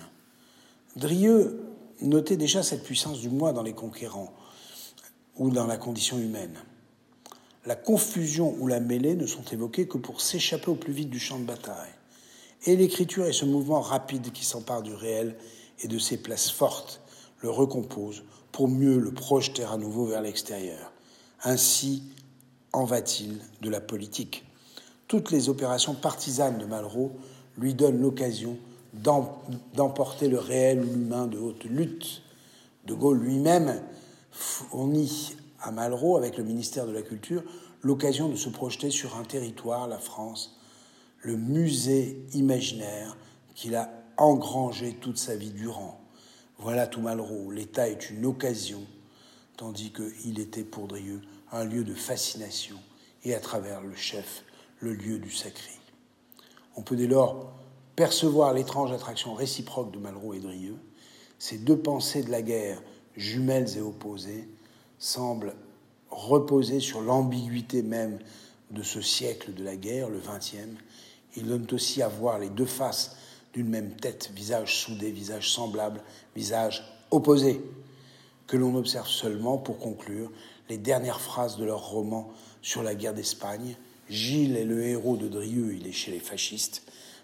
Drieux notait déjà cette puissance du moi dans les conquérants ou dans la condition humaine la confusion ou la mêlée ne sont évoquées que pour s'échapper au plus vite du champ de bataille. Et l'écriture est ce mouvement rapide qui s'empare du réel et de ses places fortes, le recompose pour mieux le projeter à nouveau vers l'extérieur. Ainsi en va-t-il de la politique. Toutes les opérations partisanes de Malraux lui donnent l'occasion d'emporter le réel ou l'humain de haute lutte. De Gaulle lui-même fournit à Malraux, avec le ministère de la Culture, l'occasion de se projeter sur un territoire, la France, le musée imaginaire qu'il a engrangé toute sa vie durant. Voilà tout Malraux. L'État est une occasion, tandis qu'il était pour Drieux un lieu de fascination et à travers le chef, le lieu du sacré. On peut dès lors percevoir l'étrange attraction réciproque de Malraux et Drieux, ces deux pensées de la guerre, jumelles et opposées, semble reposer sur l'ambiguïté même de ce siècle de la guerre, le XXe. Il donne aussi à voir les deux faces d'une même tête, visage soudé, visage semblable, visage opposé. que l'on observe seulement, pour conclure, les dernières phrases de leur roman sur la guerre d'Espagne. Gilles est le héros de Drieux, il est chez les fascistes.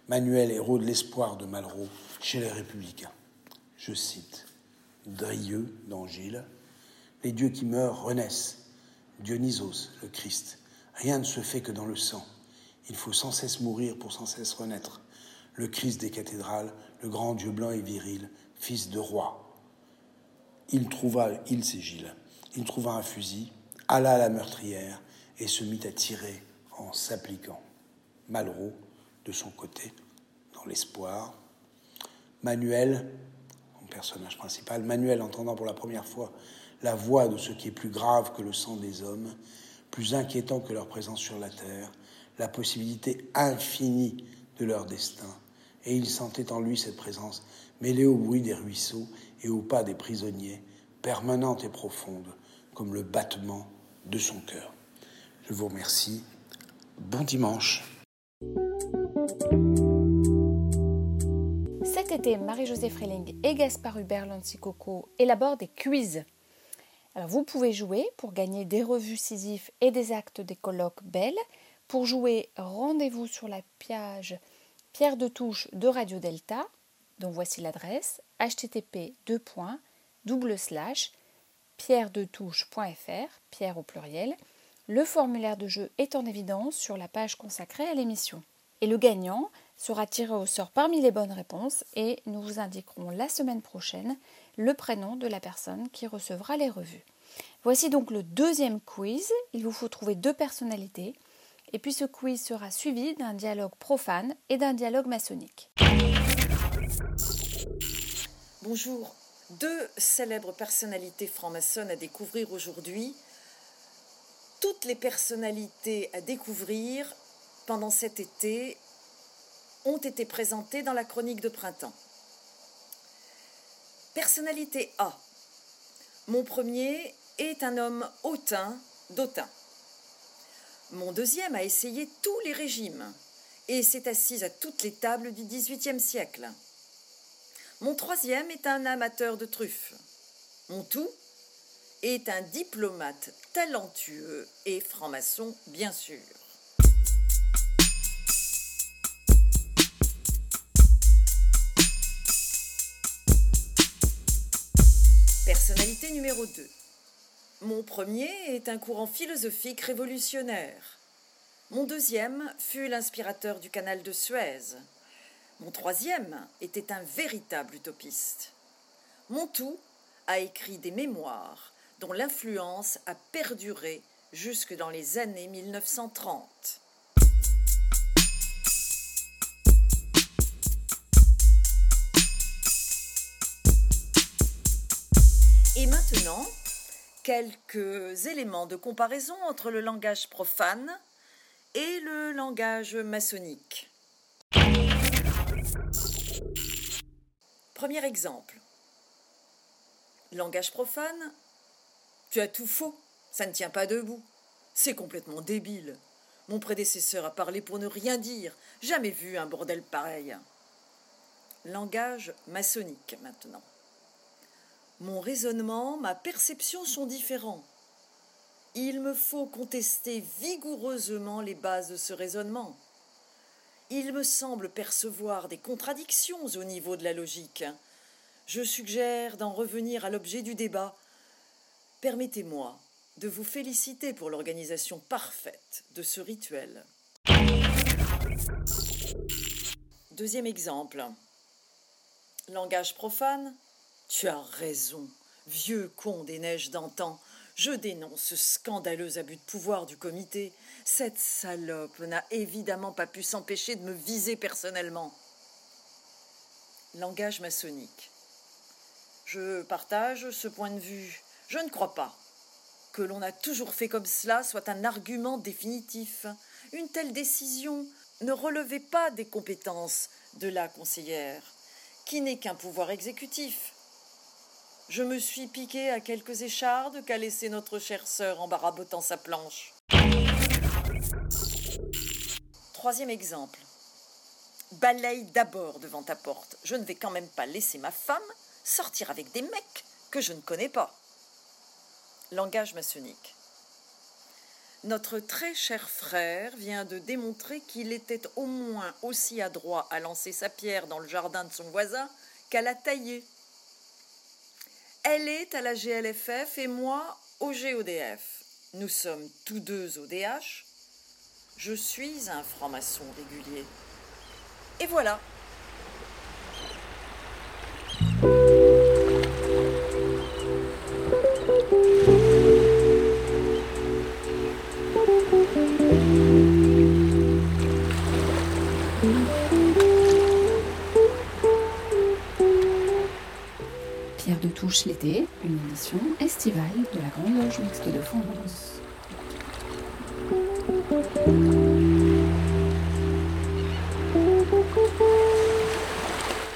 Manuel, héros de l'espoir de Malraux, chez les républicains. Je cite Drieux dans Gilles Les dieux qui meurent renaissent. Dionysos, le Christ. Rien ne se fait que dans le sang. Il faut sans cesse mourir pour sans cesse renaître. Le Christ des cathédrales, le grand Dieu blanc et viril, fils de roi. Il trouva, il c'est Gilles, il trouva un fusil, alla à la meurtrière et se mit à tirer en s'appliquant. Malraux, de son côté, dans l'espoir. Manuel, mon personnage principal, Manuel entendant pour la première fois la voix de ce qui est plus grave que le sang des hommes, plus inquiétant que leur présence sur la terre, la possibilité infinie de leur destin. Et il sentait en lui cette présence mêlée au bruit des ruisseaux et au pas des prisonniers, permanente et profonde, comme le battement de son cœur. Je vous remercie. Bon dimanche.
Cet été, Marie-Josée Freling et Gaspard Hubert Lancy-Coco élaborent des quiz. Alors vous pouvez jouer pour gagner des revues Sisyphe et des actes des colloques belles. Pour jouer, rendez-vous sur la page Pierre de Touche de Radio Delta, dont voici l'adresse http pierredetouche.fr, pierre au pluriel. Le formulaire de jeu est en évidence sur la page consacrée à l'émission. Et le gagnant sera tiré au sort parmi les bonnes réponses et nous vous indiquerons la semaine prochaine le prénom de la personne qui recevra les revues. Voici donc le deuxième quiz. Il vous faut trouver deux personnalités. Et puis ce quiz sera suivi d'un dialogue profane et d'un dialogue maçonnique.
Bonjour. Deux célèbres personnalités franc-maçonnes à découvrir aujourd'hui. Toutes les personnalités à découvrir pendant cet été ont été présentées dans la chronique de printemps. Personnalité A. Mon premier est un homme hautain d'Autun. Mon deuxième a essayé tous les régimes et s'est assis à toutes les tables du XVIIIe siècle. Mon troisième est un amateur de truffes. Mon tout est un diplomate talentueux et franc-maçon, bien sûr. Personnalité numéro 2. Mon premier est un courant philosophique révolutionnaire. Mon deuxième fut l'inspirateur du canal de Suez. Mon troisième était un véritable utopiste. Mon tout a écrit des mémoires dont l'influence a perduré jusque dans les années 1930. Maintenant, quelques éléments de comparaison entre le langage profane et le langage maçonnique. Premier exemple. Langage profane. Tu as tout faux. Ça ne tient pas debout. C'est complètement débile. Mon prédécesseur a parlé pour ne rien dire. Jamais vu un bordel pareil. Langage maçonnique maintenant. Mon raisonnement, ma perception sont différents. Il me faut contester vigoureusement les bases de ce raisonnement. Il me semble percevoir des contradictions au niveau de la logique. Je suggère d'en revenir à l'objet du débat. Permettez-moi de vous féliciter pour l'organisation parfaite de ce rituel. Deuxième exemple. Langage profane tu as raison, vieux con des neiges d'antan. Je dénonce ce scandaleux abus de pouvoir du comité. Cette salope n'a évidemment pas pu s'empêcher de me viser personnellement. Langage maçonnique. Je partage ce point de vue. Je ne crois pas que l'on a toujours fait comme cela soit un argument définitif. Une telle décision ne relevait pas des compétences de la conseillère, qui n'est qu'un pouvoir exécutif. Je me suis piqué à quelques échardes qu'a laissé notre chère sœur en barabotant sa planche. Troisième exemple. Balaye d'abord devant ta porte. Je ne vais quand même pas laisser ma femme sortir avec des mecs que je ne connais pas. Langage maçonnique. Notre très cher frère vient de démontrer qu'il était au moins aussi adroit à lancer sa pierre dans le jardin de son voisin qu'à la tailler. Elle est à la GLFF et moi au GODF. Nous sommes tous deux au DH. Je suis un franc-maçon régulier. Et voilà.
L'été, une édition estivale de la Grande Loge Mixte de France.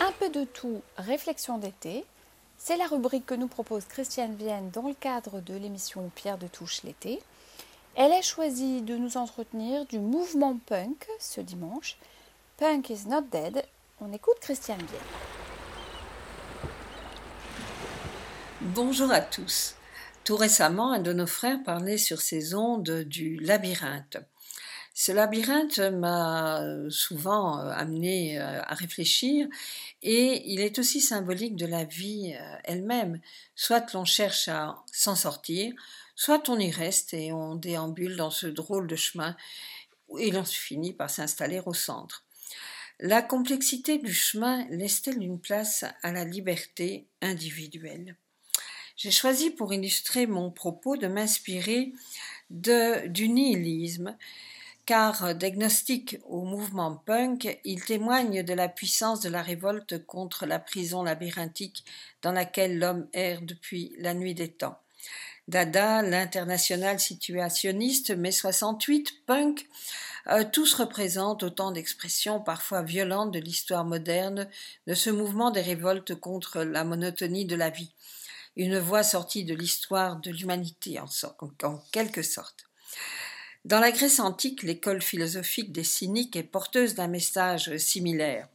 Un peu de tout, réflexion d'été. C'est la rubrique que nous propose Christiane Vienne dans le cadre de l'émission Pierre de Touche l'été. Elle a choisi de nous entretenir du mouvement punk ce dimanche. Punk is not dead. On écoute Christiane Vienne.
Bonjour à tous. Tout récemment, un de nos frères parlait sur ces ondes du labyrinthe. Ce labyrinthe m'a souvent amené à réfléchir et il est aussi symbolique de la vie elle-même. Soit l'on cherche à s'en sortir, soit on y reste et on déambule dans ce drôle de chemin et l'on finit par s'installer au centre. La complexité du chemin laisse-t-elle une place à la liberté individuelle? J'ai choisi pour illustrer mon propos de m'inspirer du nihilisme, car d'agnostique au mouvement punk, il témoigne de la puissance de la révolte contre la prison labyrinthique dans laquelle l'homme erre depuis la nuit des temps. Dada, l'international situationniste, mai 68, punk, euh, tous représentent autant d'expressions parfois violentes de l'histoire moderne de ce mouvement des révoltes contre la monotonie de la vie une voix sortie de l'histoire de l'humanité en, en, quelque sorte. Dans la Grèce antique, l'école philosophique des cyniques est porteuse d'un message similaire.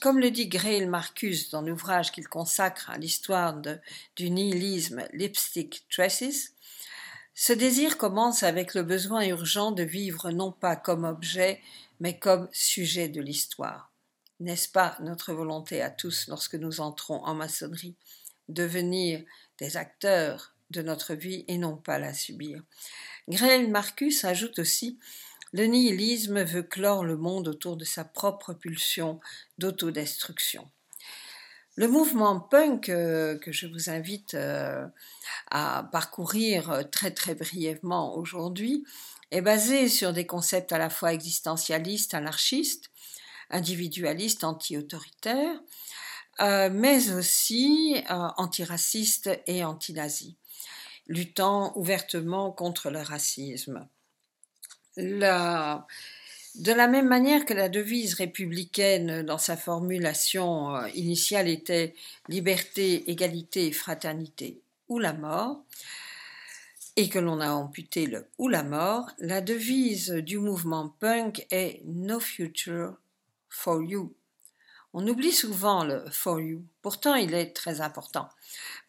Comme le dit Grail Marcus dans l'ouvrage qu'il consacre à l'histoire du nihilisme Lipstick Traces, ce désir commence avec le besoin urgent de vivre non pas comme objet, mais comme sujet de l'histoire. N'est-ce pas notre volonté à tous lorsque nous entrons en maçonnerie? Devenir des acteurs de notre vie et non pas la subir. Grel Marcus ajoute aussi le nihilisme veut clore le monde autour de sa propre pulsion d'autodestruction. Le mouvement punk euh, que je vous invite euh, à parcourir très très brièvement aujourd'hui est basé sur des concepts à la fois existentialistes, anarchistes, individualistes, anti-autoritaires, euh, mais aussi euh, antiraciste et anti-nazi, luttant ouvertement contre le racisme. de la même manière que la devise républicaine dans sa formulation euh, initiale était liberté, égalité, fraternité ou la mort, et que l'on a amputé le ou la mort, la devise du mouvement punk est No future for you, on oublie souvent le For You. Pourtant, il est très important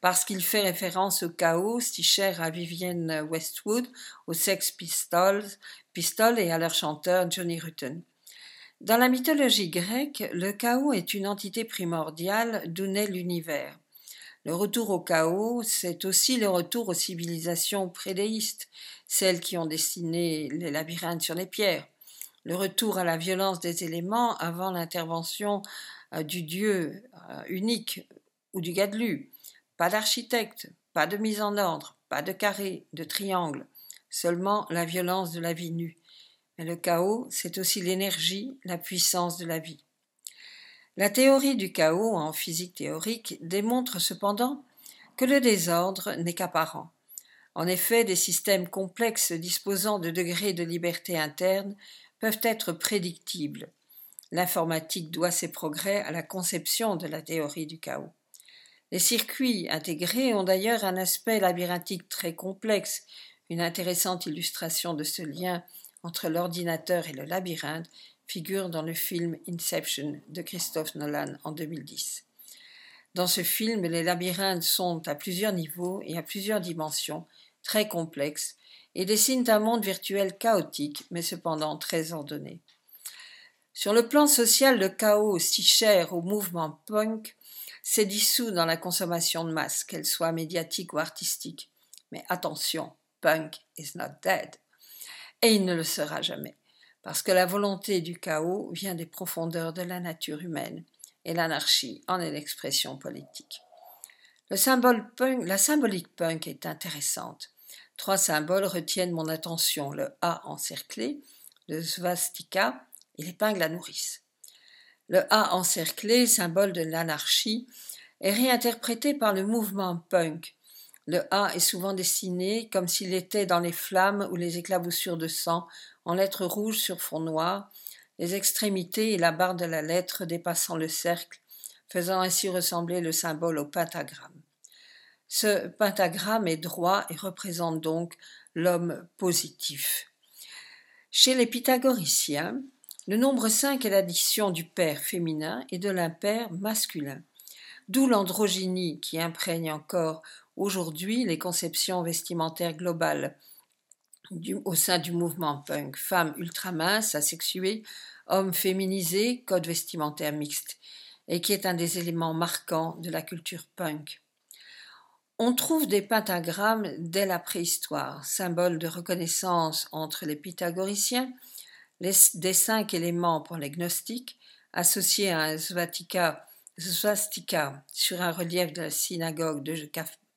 parce qu'il fait référence au chaos si cher à Vivienne Westwood, aux Sex Pistols, Pistols et à leur chanteur Johnny Rutten. Dans la mythologie grecque, le chaos est une entité primordiale d'où naît l'univers. Le retour au chaos, c'est aussi le retour aux civilisations prédéistes, celles qui ont dessiné les labyrinthes sur les pierres le retour à la violence des éléments avant l'intervention euh, du Dieu euh, unique ou du Gadlu. Pas d'architecte, pas de mise en ordre, pas de carré, de triangle, seulement la violence de la vie nue. Mais le chaos, c'est aussi l'énergie, la puissance de la vie. La théorie du chaos en physique théorique démontre cependant que le désordre n'est qu'apparent. En effet, des systèmes complexes disposant de degrés de liberté interne peuvent être prédictibles. L'informatique doit ses progrès à la conception de la théorie du chaos. Les circuits intégrés ont d'ailleurs un aspect labyrinthique très complexe. Une intéressante illustration de ce lien entre l'ordinateur et le labyrinthe figure dans le film Inception de Christophe Nolan en 2010. Dans ce film, les labyrinthes sont à plusieurs niveaux et à plusieurs dimensions, très complexe, et dessinent un monde virtuel chaotique, mais cependant très ordonné. Sur le plan social, le chaos, si cher au mouvement punk, s'est dissous dans la consommation de masse, qu'elle soit médiatique ou artistique. Mais attention, punk is not dead. Et il ne le sera jamais, parce que la volonté du chaos vient des profondeurs de la nature humaine, et l'anarchie en est l'expression politique. Le punk, la symbolique punk est intéressante. Trois symboles retiennent mon attention le A encerclé, le svastika et l'épingle à nourrice. Le A encerclé, symbole de l'anarchie, est réinterprété par le mouvement punk. Le A est souvent dessiné comme s'il était dans les flammes ou les éclaboussures de sang en lettres rouges sur fond noir, les extrémités et la barre de la lettre dépassant le cercle, faisant ainsi ressembler le symbole au pentagramme. Ce pentagramme est droit et représente donc l'homme positif. Chez les pythagoriciens, le nombre 5 est l'addition du père féminin et de l'impair masculin, d'où l'androgynie qui imprègne encore aujourd'hui les conceptions vestimentaires globales au sein du mouvement punk. Femmes ultraminces, asexuées, hommes féminisés, code vestimentaire mixte, et qui est un des éléments marquants de la culture punk. On trouve des pentagrammes dès la préhistoire, symbole de reconnaissance entre les pythagoriciens, les, des cinq éléments pour les gnostiques, associés à un swastika, sur un relief de la synagogue de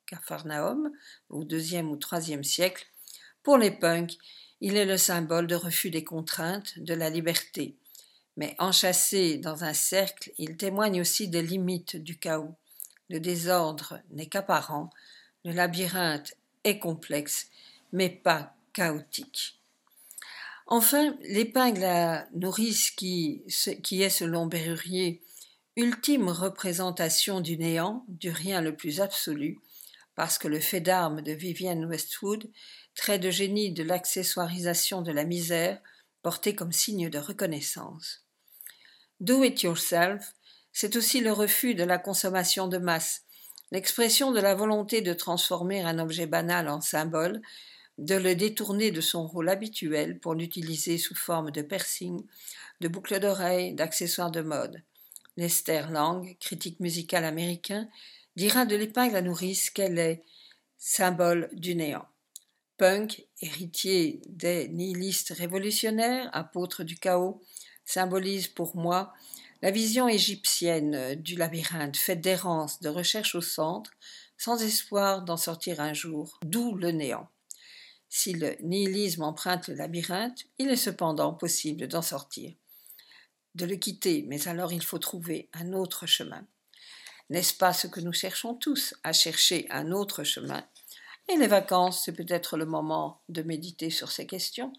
Capharnaüm au deuxième ou troisième siècle. Pour les punks, il est le symbole de refus des contraintes, de la liberté. Mais enchâssé dans un cercle, il témoigne aussi des limites du chaos. Le désordre n'est qu'apparent, le labyrinthe est complexe, mais pas chaotique. Enfin, l'épingle à nourrice qui, est, selon Berrurier, ultime représentation du néant, du rien le plus absolu, parce que le fait d'armes de Vivienne Westwood, trait de génie de l'accessoirisation de la misère, porté comme signe de reconnaissance. Do it yourself c'est aussi le refus de la consommation de masse, l'expression de la volonté de transformer un objet banal en symbole, de le détourner de son rôle habituel pour l'utiliser sous forme de piercing, de boucles d'oreilles, d'accessoires de mode. Lester Lang, critique musical américain, dira de l'épingle à nourrice qu'elle est symbole du néant. Punk, héritier des nihilistes révolutionnaires, apôtre du chaos, symbolise pour moi la vision égyptienne euh, du labyrinthe, faite d'errance, de recherche au centre, sans espoir d'en sortir un jour, d'où le néant. Si le nihilisme emprunte le labyrinthe, il est cependant possible d'en sortir, de le quitter, mais alors il faut trouver un autre chemin. N'est-ce pas ce que nous cherchons tous, à chercher un autre chemin? Et les vacances, c'est peut-être le moment de méditer sur ces questions.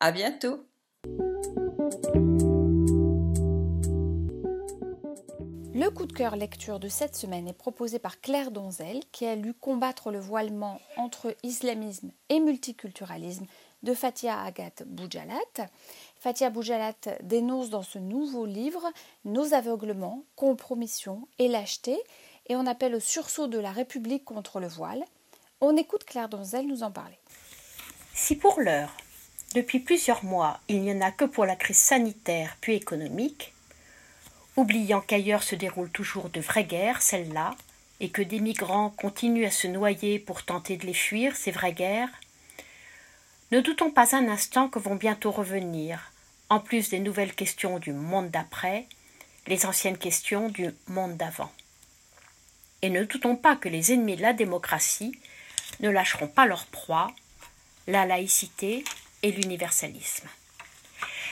À bientôt!
Le coup de cœur lecture de cette semaine est proposé par Claire Donzel, qui a lu Combattre le voilement entre islamisme et multiculturalisme de Fatia Agat Boujalat. Fatia Boujalat dénonce dans ce nouveau livre nos aveuglements, compromissions et lâcheté, et on appelle au sursaut de la République contre le voile. On écoute Claire Donzel nous en parler.
Si pour l'heure, depuis plusieurs mois, il n'y en a que pour la crise sanitaire puis économique, oubliant qu'ailleurs se déroulent toujours de vraies guerres, celles-là, et que des migrants continuent à se noyer pour tenter de les fuir, ces vraies guerres, ne doutons pas un instant que vont bientôt revenir, en plus des nouvelles questions du monde d'après, les anciennes questions du monde d'avant. Et ne doutons pas que les ennemis de la démocratie ne lâcheront pas leur proie, la laïcité et l'universalisme.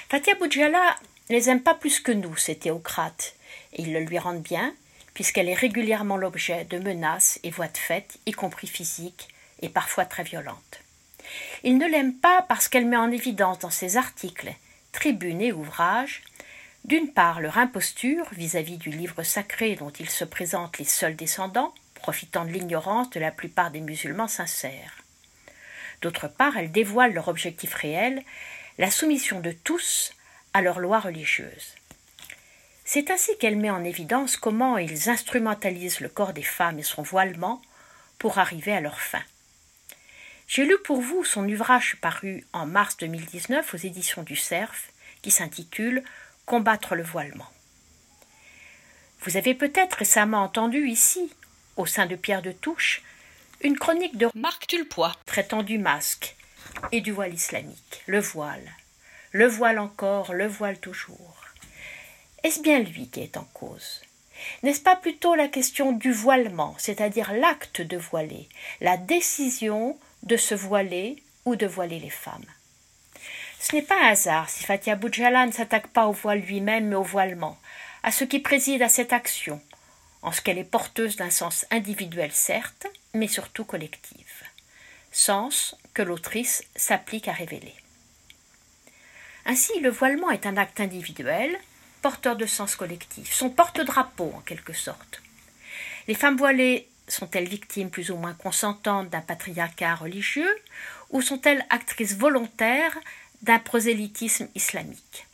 Fatia Boudjala les aime pas plus que nous, ces théocrates, et ils le lui rendent bien, puisqu'elle est régulièrement l'objet de menaces et voies de fait, y compris physiques, et parfois très violentes. Il ne l'aime pas parce qu'elle met en évidence dans ses articles, tribunes et ouvrages, d'une part leur imposture vis-à-vis du livre sacré dont ils se présentent les seuls descendants, profitant de l'ignorance de la plupart des musulmans sincères. D'autre part, elle dévoile leur objectif réel, la soumission de tous à leurs lois religieuses. C'est ainsi qu'elle met en évidence comment ils instrumentalisent le corps des femmes et son voilement pour arriver à leur fin. J'ai lu pour vous son ouvrage paru en mars 2019 aux éditions du Cerf, qui s'intitule Combattre le voilement. Vous avez peut-être récemment entendu ici, au sein de Pierre de Touche, une chronique de Marc Tulpois traitant du masque et du voile islamique, le voile. Le voile encore, le voile toujours. Est-ce bien lui qui est en cause? N'est-ce pas plutôt la question du voilement, c'est-à-dire l'acte de voiler, la décision de se voiler ou de voiler les femmes? Ce n'est pas un hasard si Fatia Boudjala ne s'attaque pas au voile lui-même mais au voilement, à ce qui préside à cette action, en ce qu'elle est porteuse d'un sens individuel certes, mais surtout collectif, sens que l'autrice s'applique à révéler. Ainsi, le voilement est un acte individuel, porteur de sens collectif, son porte-drapeau en quelque sorte. Les femmes voilées sont-elles victimes plus ou moins consentantes d'un patriarcat religieux ou sont-elles actrices volontaires d'un prosélytisme islamique?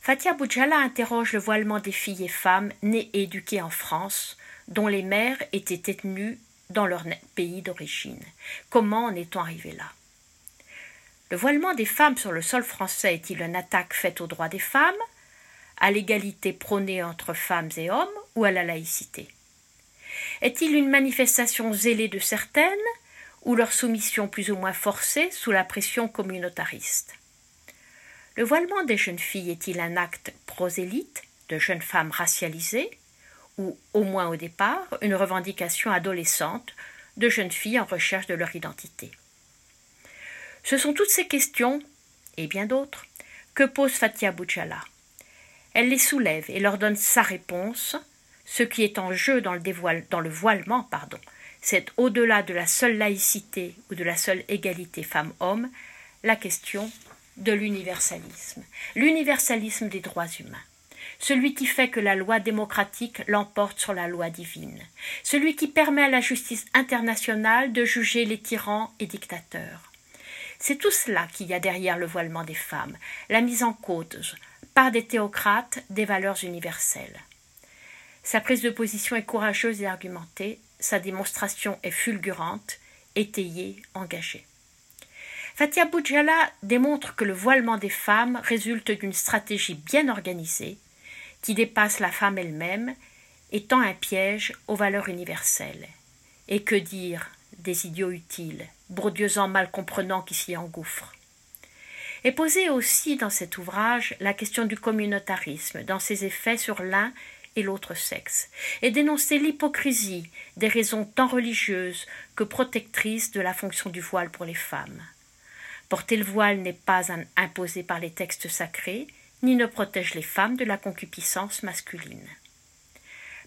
Fatia Boudjala interroge le voilement des filles et femmes nées et éduquées en France, dont les mères étaient détenues dans leur pays d'origine. Comment en est-on arrivé là? Le voilement des femmes sur le sol français est-il une attaque faite aux droits des femmes, à l'égalité prônée entre femmes et hommes ou à la laïcité? Est-il une manifestation zélée de certaines ou leur soumission plus ou moins forcée sous la pression communautariste? Le voilement des jeunes filles est-il un acte prosélyte de jeunes femmes racialisées, ou, au moins au départ, une revendication adolescente de jeunes filles en recherche de leur identité? Ce sont toutes ces questions, et bien d'autres, que pose Fatia Boudjala. Elle les soulève et leur donne sa réponse. Ce qui est en jeu dans le, voilement, pardon, c'est au-delà de la seule laïcité ou de la seule égalité femmes-hommes, la question de l'universalisme, l'universalisme des droits humains, celui qui fait que la loi démocratique l'emporte sur la loi divine, celui qui permet à la justice internationale de juger les tyrans et dictateurs. C'est tout cela qu'il y a derrière le voilement des femmes, la mise en cause, par des théocrates, des valeurs universelles. Sa prise de position est courageuse et argumentée, sa démonstration est fulgurante, étayée, engagée. Fatia Boudjala démontre que le voilement des femmes résulte d'une stratégie bien organisée qui dépasse la femme elle-même, étant un piège aux valeurs universelles. Et que dire des idiots utiles, bourdieusement mal comprenants qui s'y engouffrent est posée aussi dans cet ouvrage la question du communautarisme, dans ses effets sur l'un et l'autre sexe, et dénoncer l'hypocrisie des raisons tant religieuses que protectrices de la fonction du voile pour les femmes. Porter le voile n'est pas imposé par les textes sacrés, ni ne protège les femmes de la concupiscence masculine.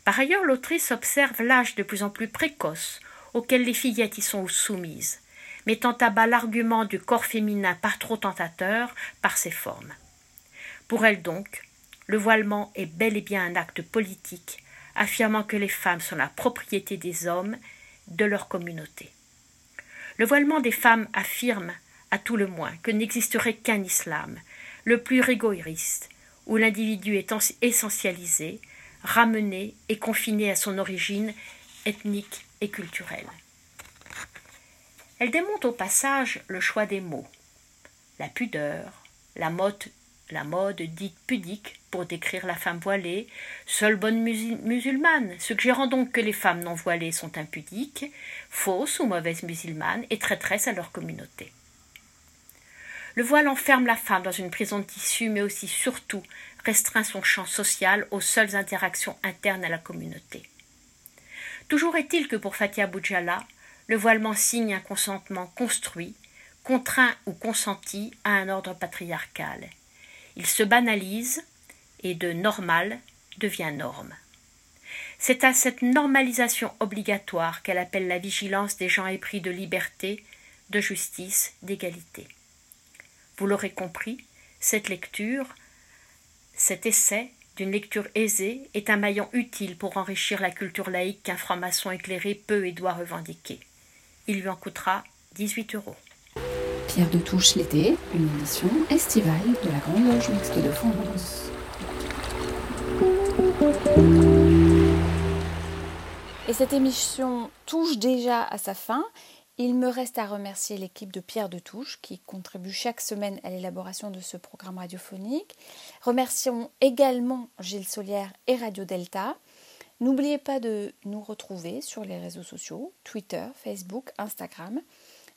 Par ailleurs, l'autrice observe l'âge de plus en plus précoce auquel les fillettes y sont soumises, mettant à bas l'argument du corps féminin pas trop tentateur par ses formes. Pour elle donc, le voilement est bel et bien un acte politique, affirmant que les femmes sont la propriété des hommes, de leur communauté. Le voilement des femmes affirme à tout le moins, que n'existerait qu'un islam, le plus rigoriste, où l'individu est essentialisé, ramené et confiné à son origine ethnique et culturelle. Elle démonte au passage le choix des mots, la pudeur, la mode, la mode dite pudique pour décrire la femme voilée, seule bonne musulmane, suggérant donc que les femmes non voilées sont impudiques, fausses ou mauvaises musulmanes et traîtresses à leur communauté. Le voile enferme la femme dans une prison de tissu, mais aussi surtout restreint son champ social aux seules interactions internes à la communauté. Toujours est-il que pour Fatia Boudjala, le voilement signe un consentement construit, contraint ou consenti à un ordre patriarcal. Il se banalise et de normal devient norme. C'est à cette normalisation obligatoire qu'elle appelle la vigilance des gens épris de liberté, de justice, d'égalité. Vous l'aurez compris, cette lecture, cet essai d'une lecture aisée est un maillon utile pour enrichir la culture laïque qu'un franc-maçon éclairé peut et doit revendiquer. Il lui en coûtera 18 euros.
Pierre de Touche l'été, une édition estivale de la Grande Loge Mixte de France. Et cette émission touche déjà à sa fin. Il me reste à remercier l'équipe de Pierre de Touche qui contribue chaque semaine à l'élaboration de ce programme radiophonique. Remercions également Gilles Solière et Radio Delta. N'oubliez pas de nous retrouver sur les réseaux sociaux, Twitter, Facebook, Instagram.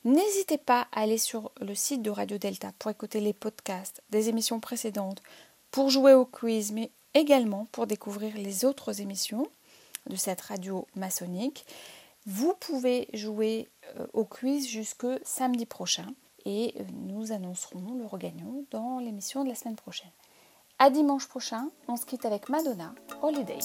N'hésitez pas à aller sur le site de Radio Delta pour écouter les podcasts des émissions précédentes, pour jouer au quiz, mais également pour découvrir les autres émissions de cette radio maçonnique. Vous pouvez jouer euh, au quiz jusque samedi prochain et euh, nous annoncerons le regagnant dans l'émission de la semaine prochaine. À dimanche prochain, on se quitte avec Madonna Holiday.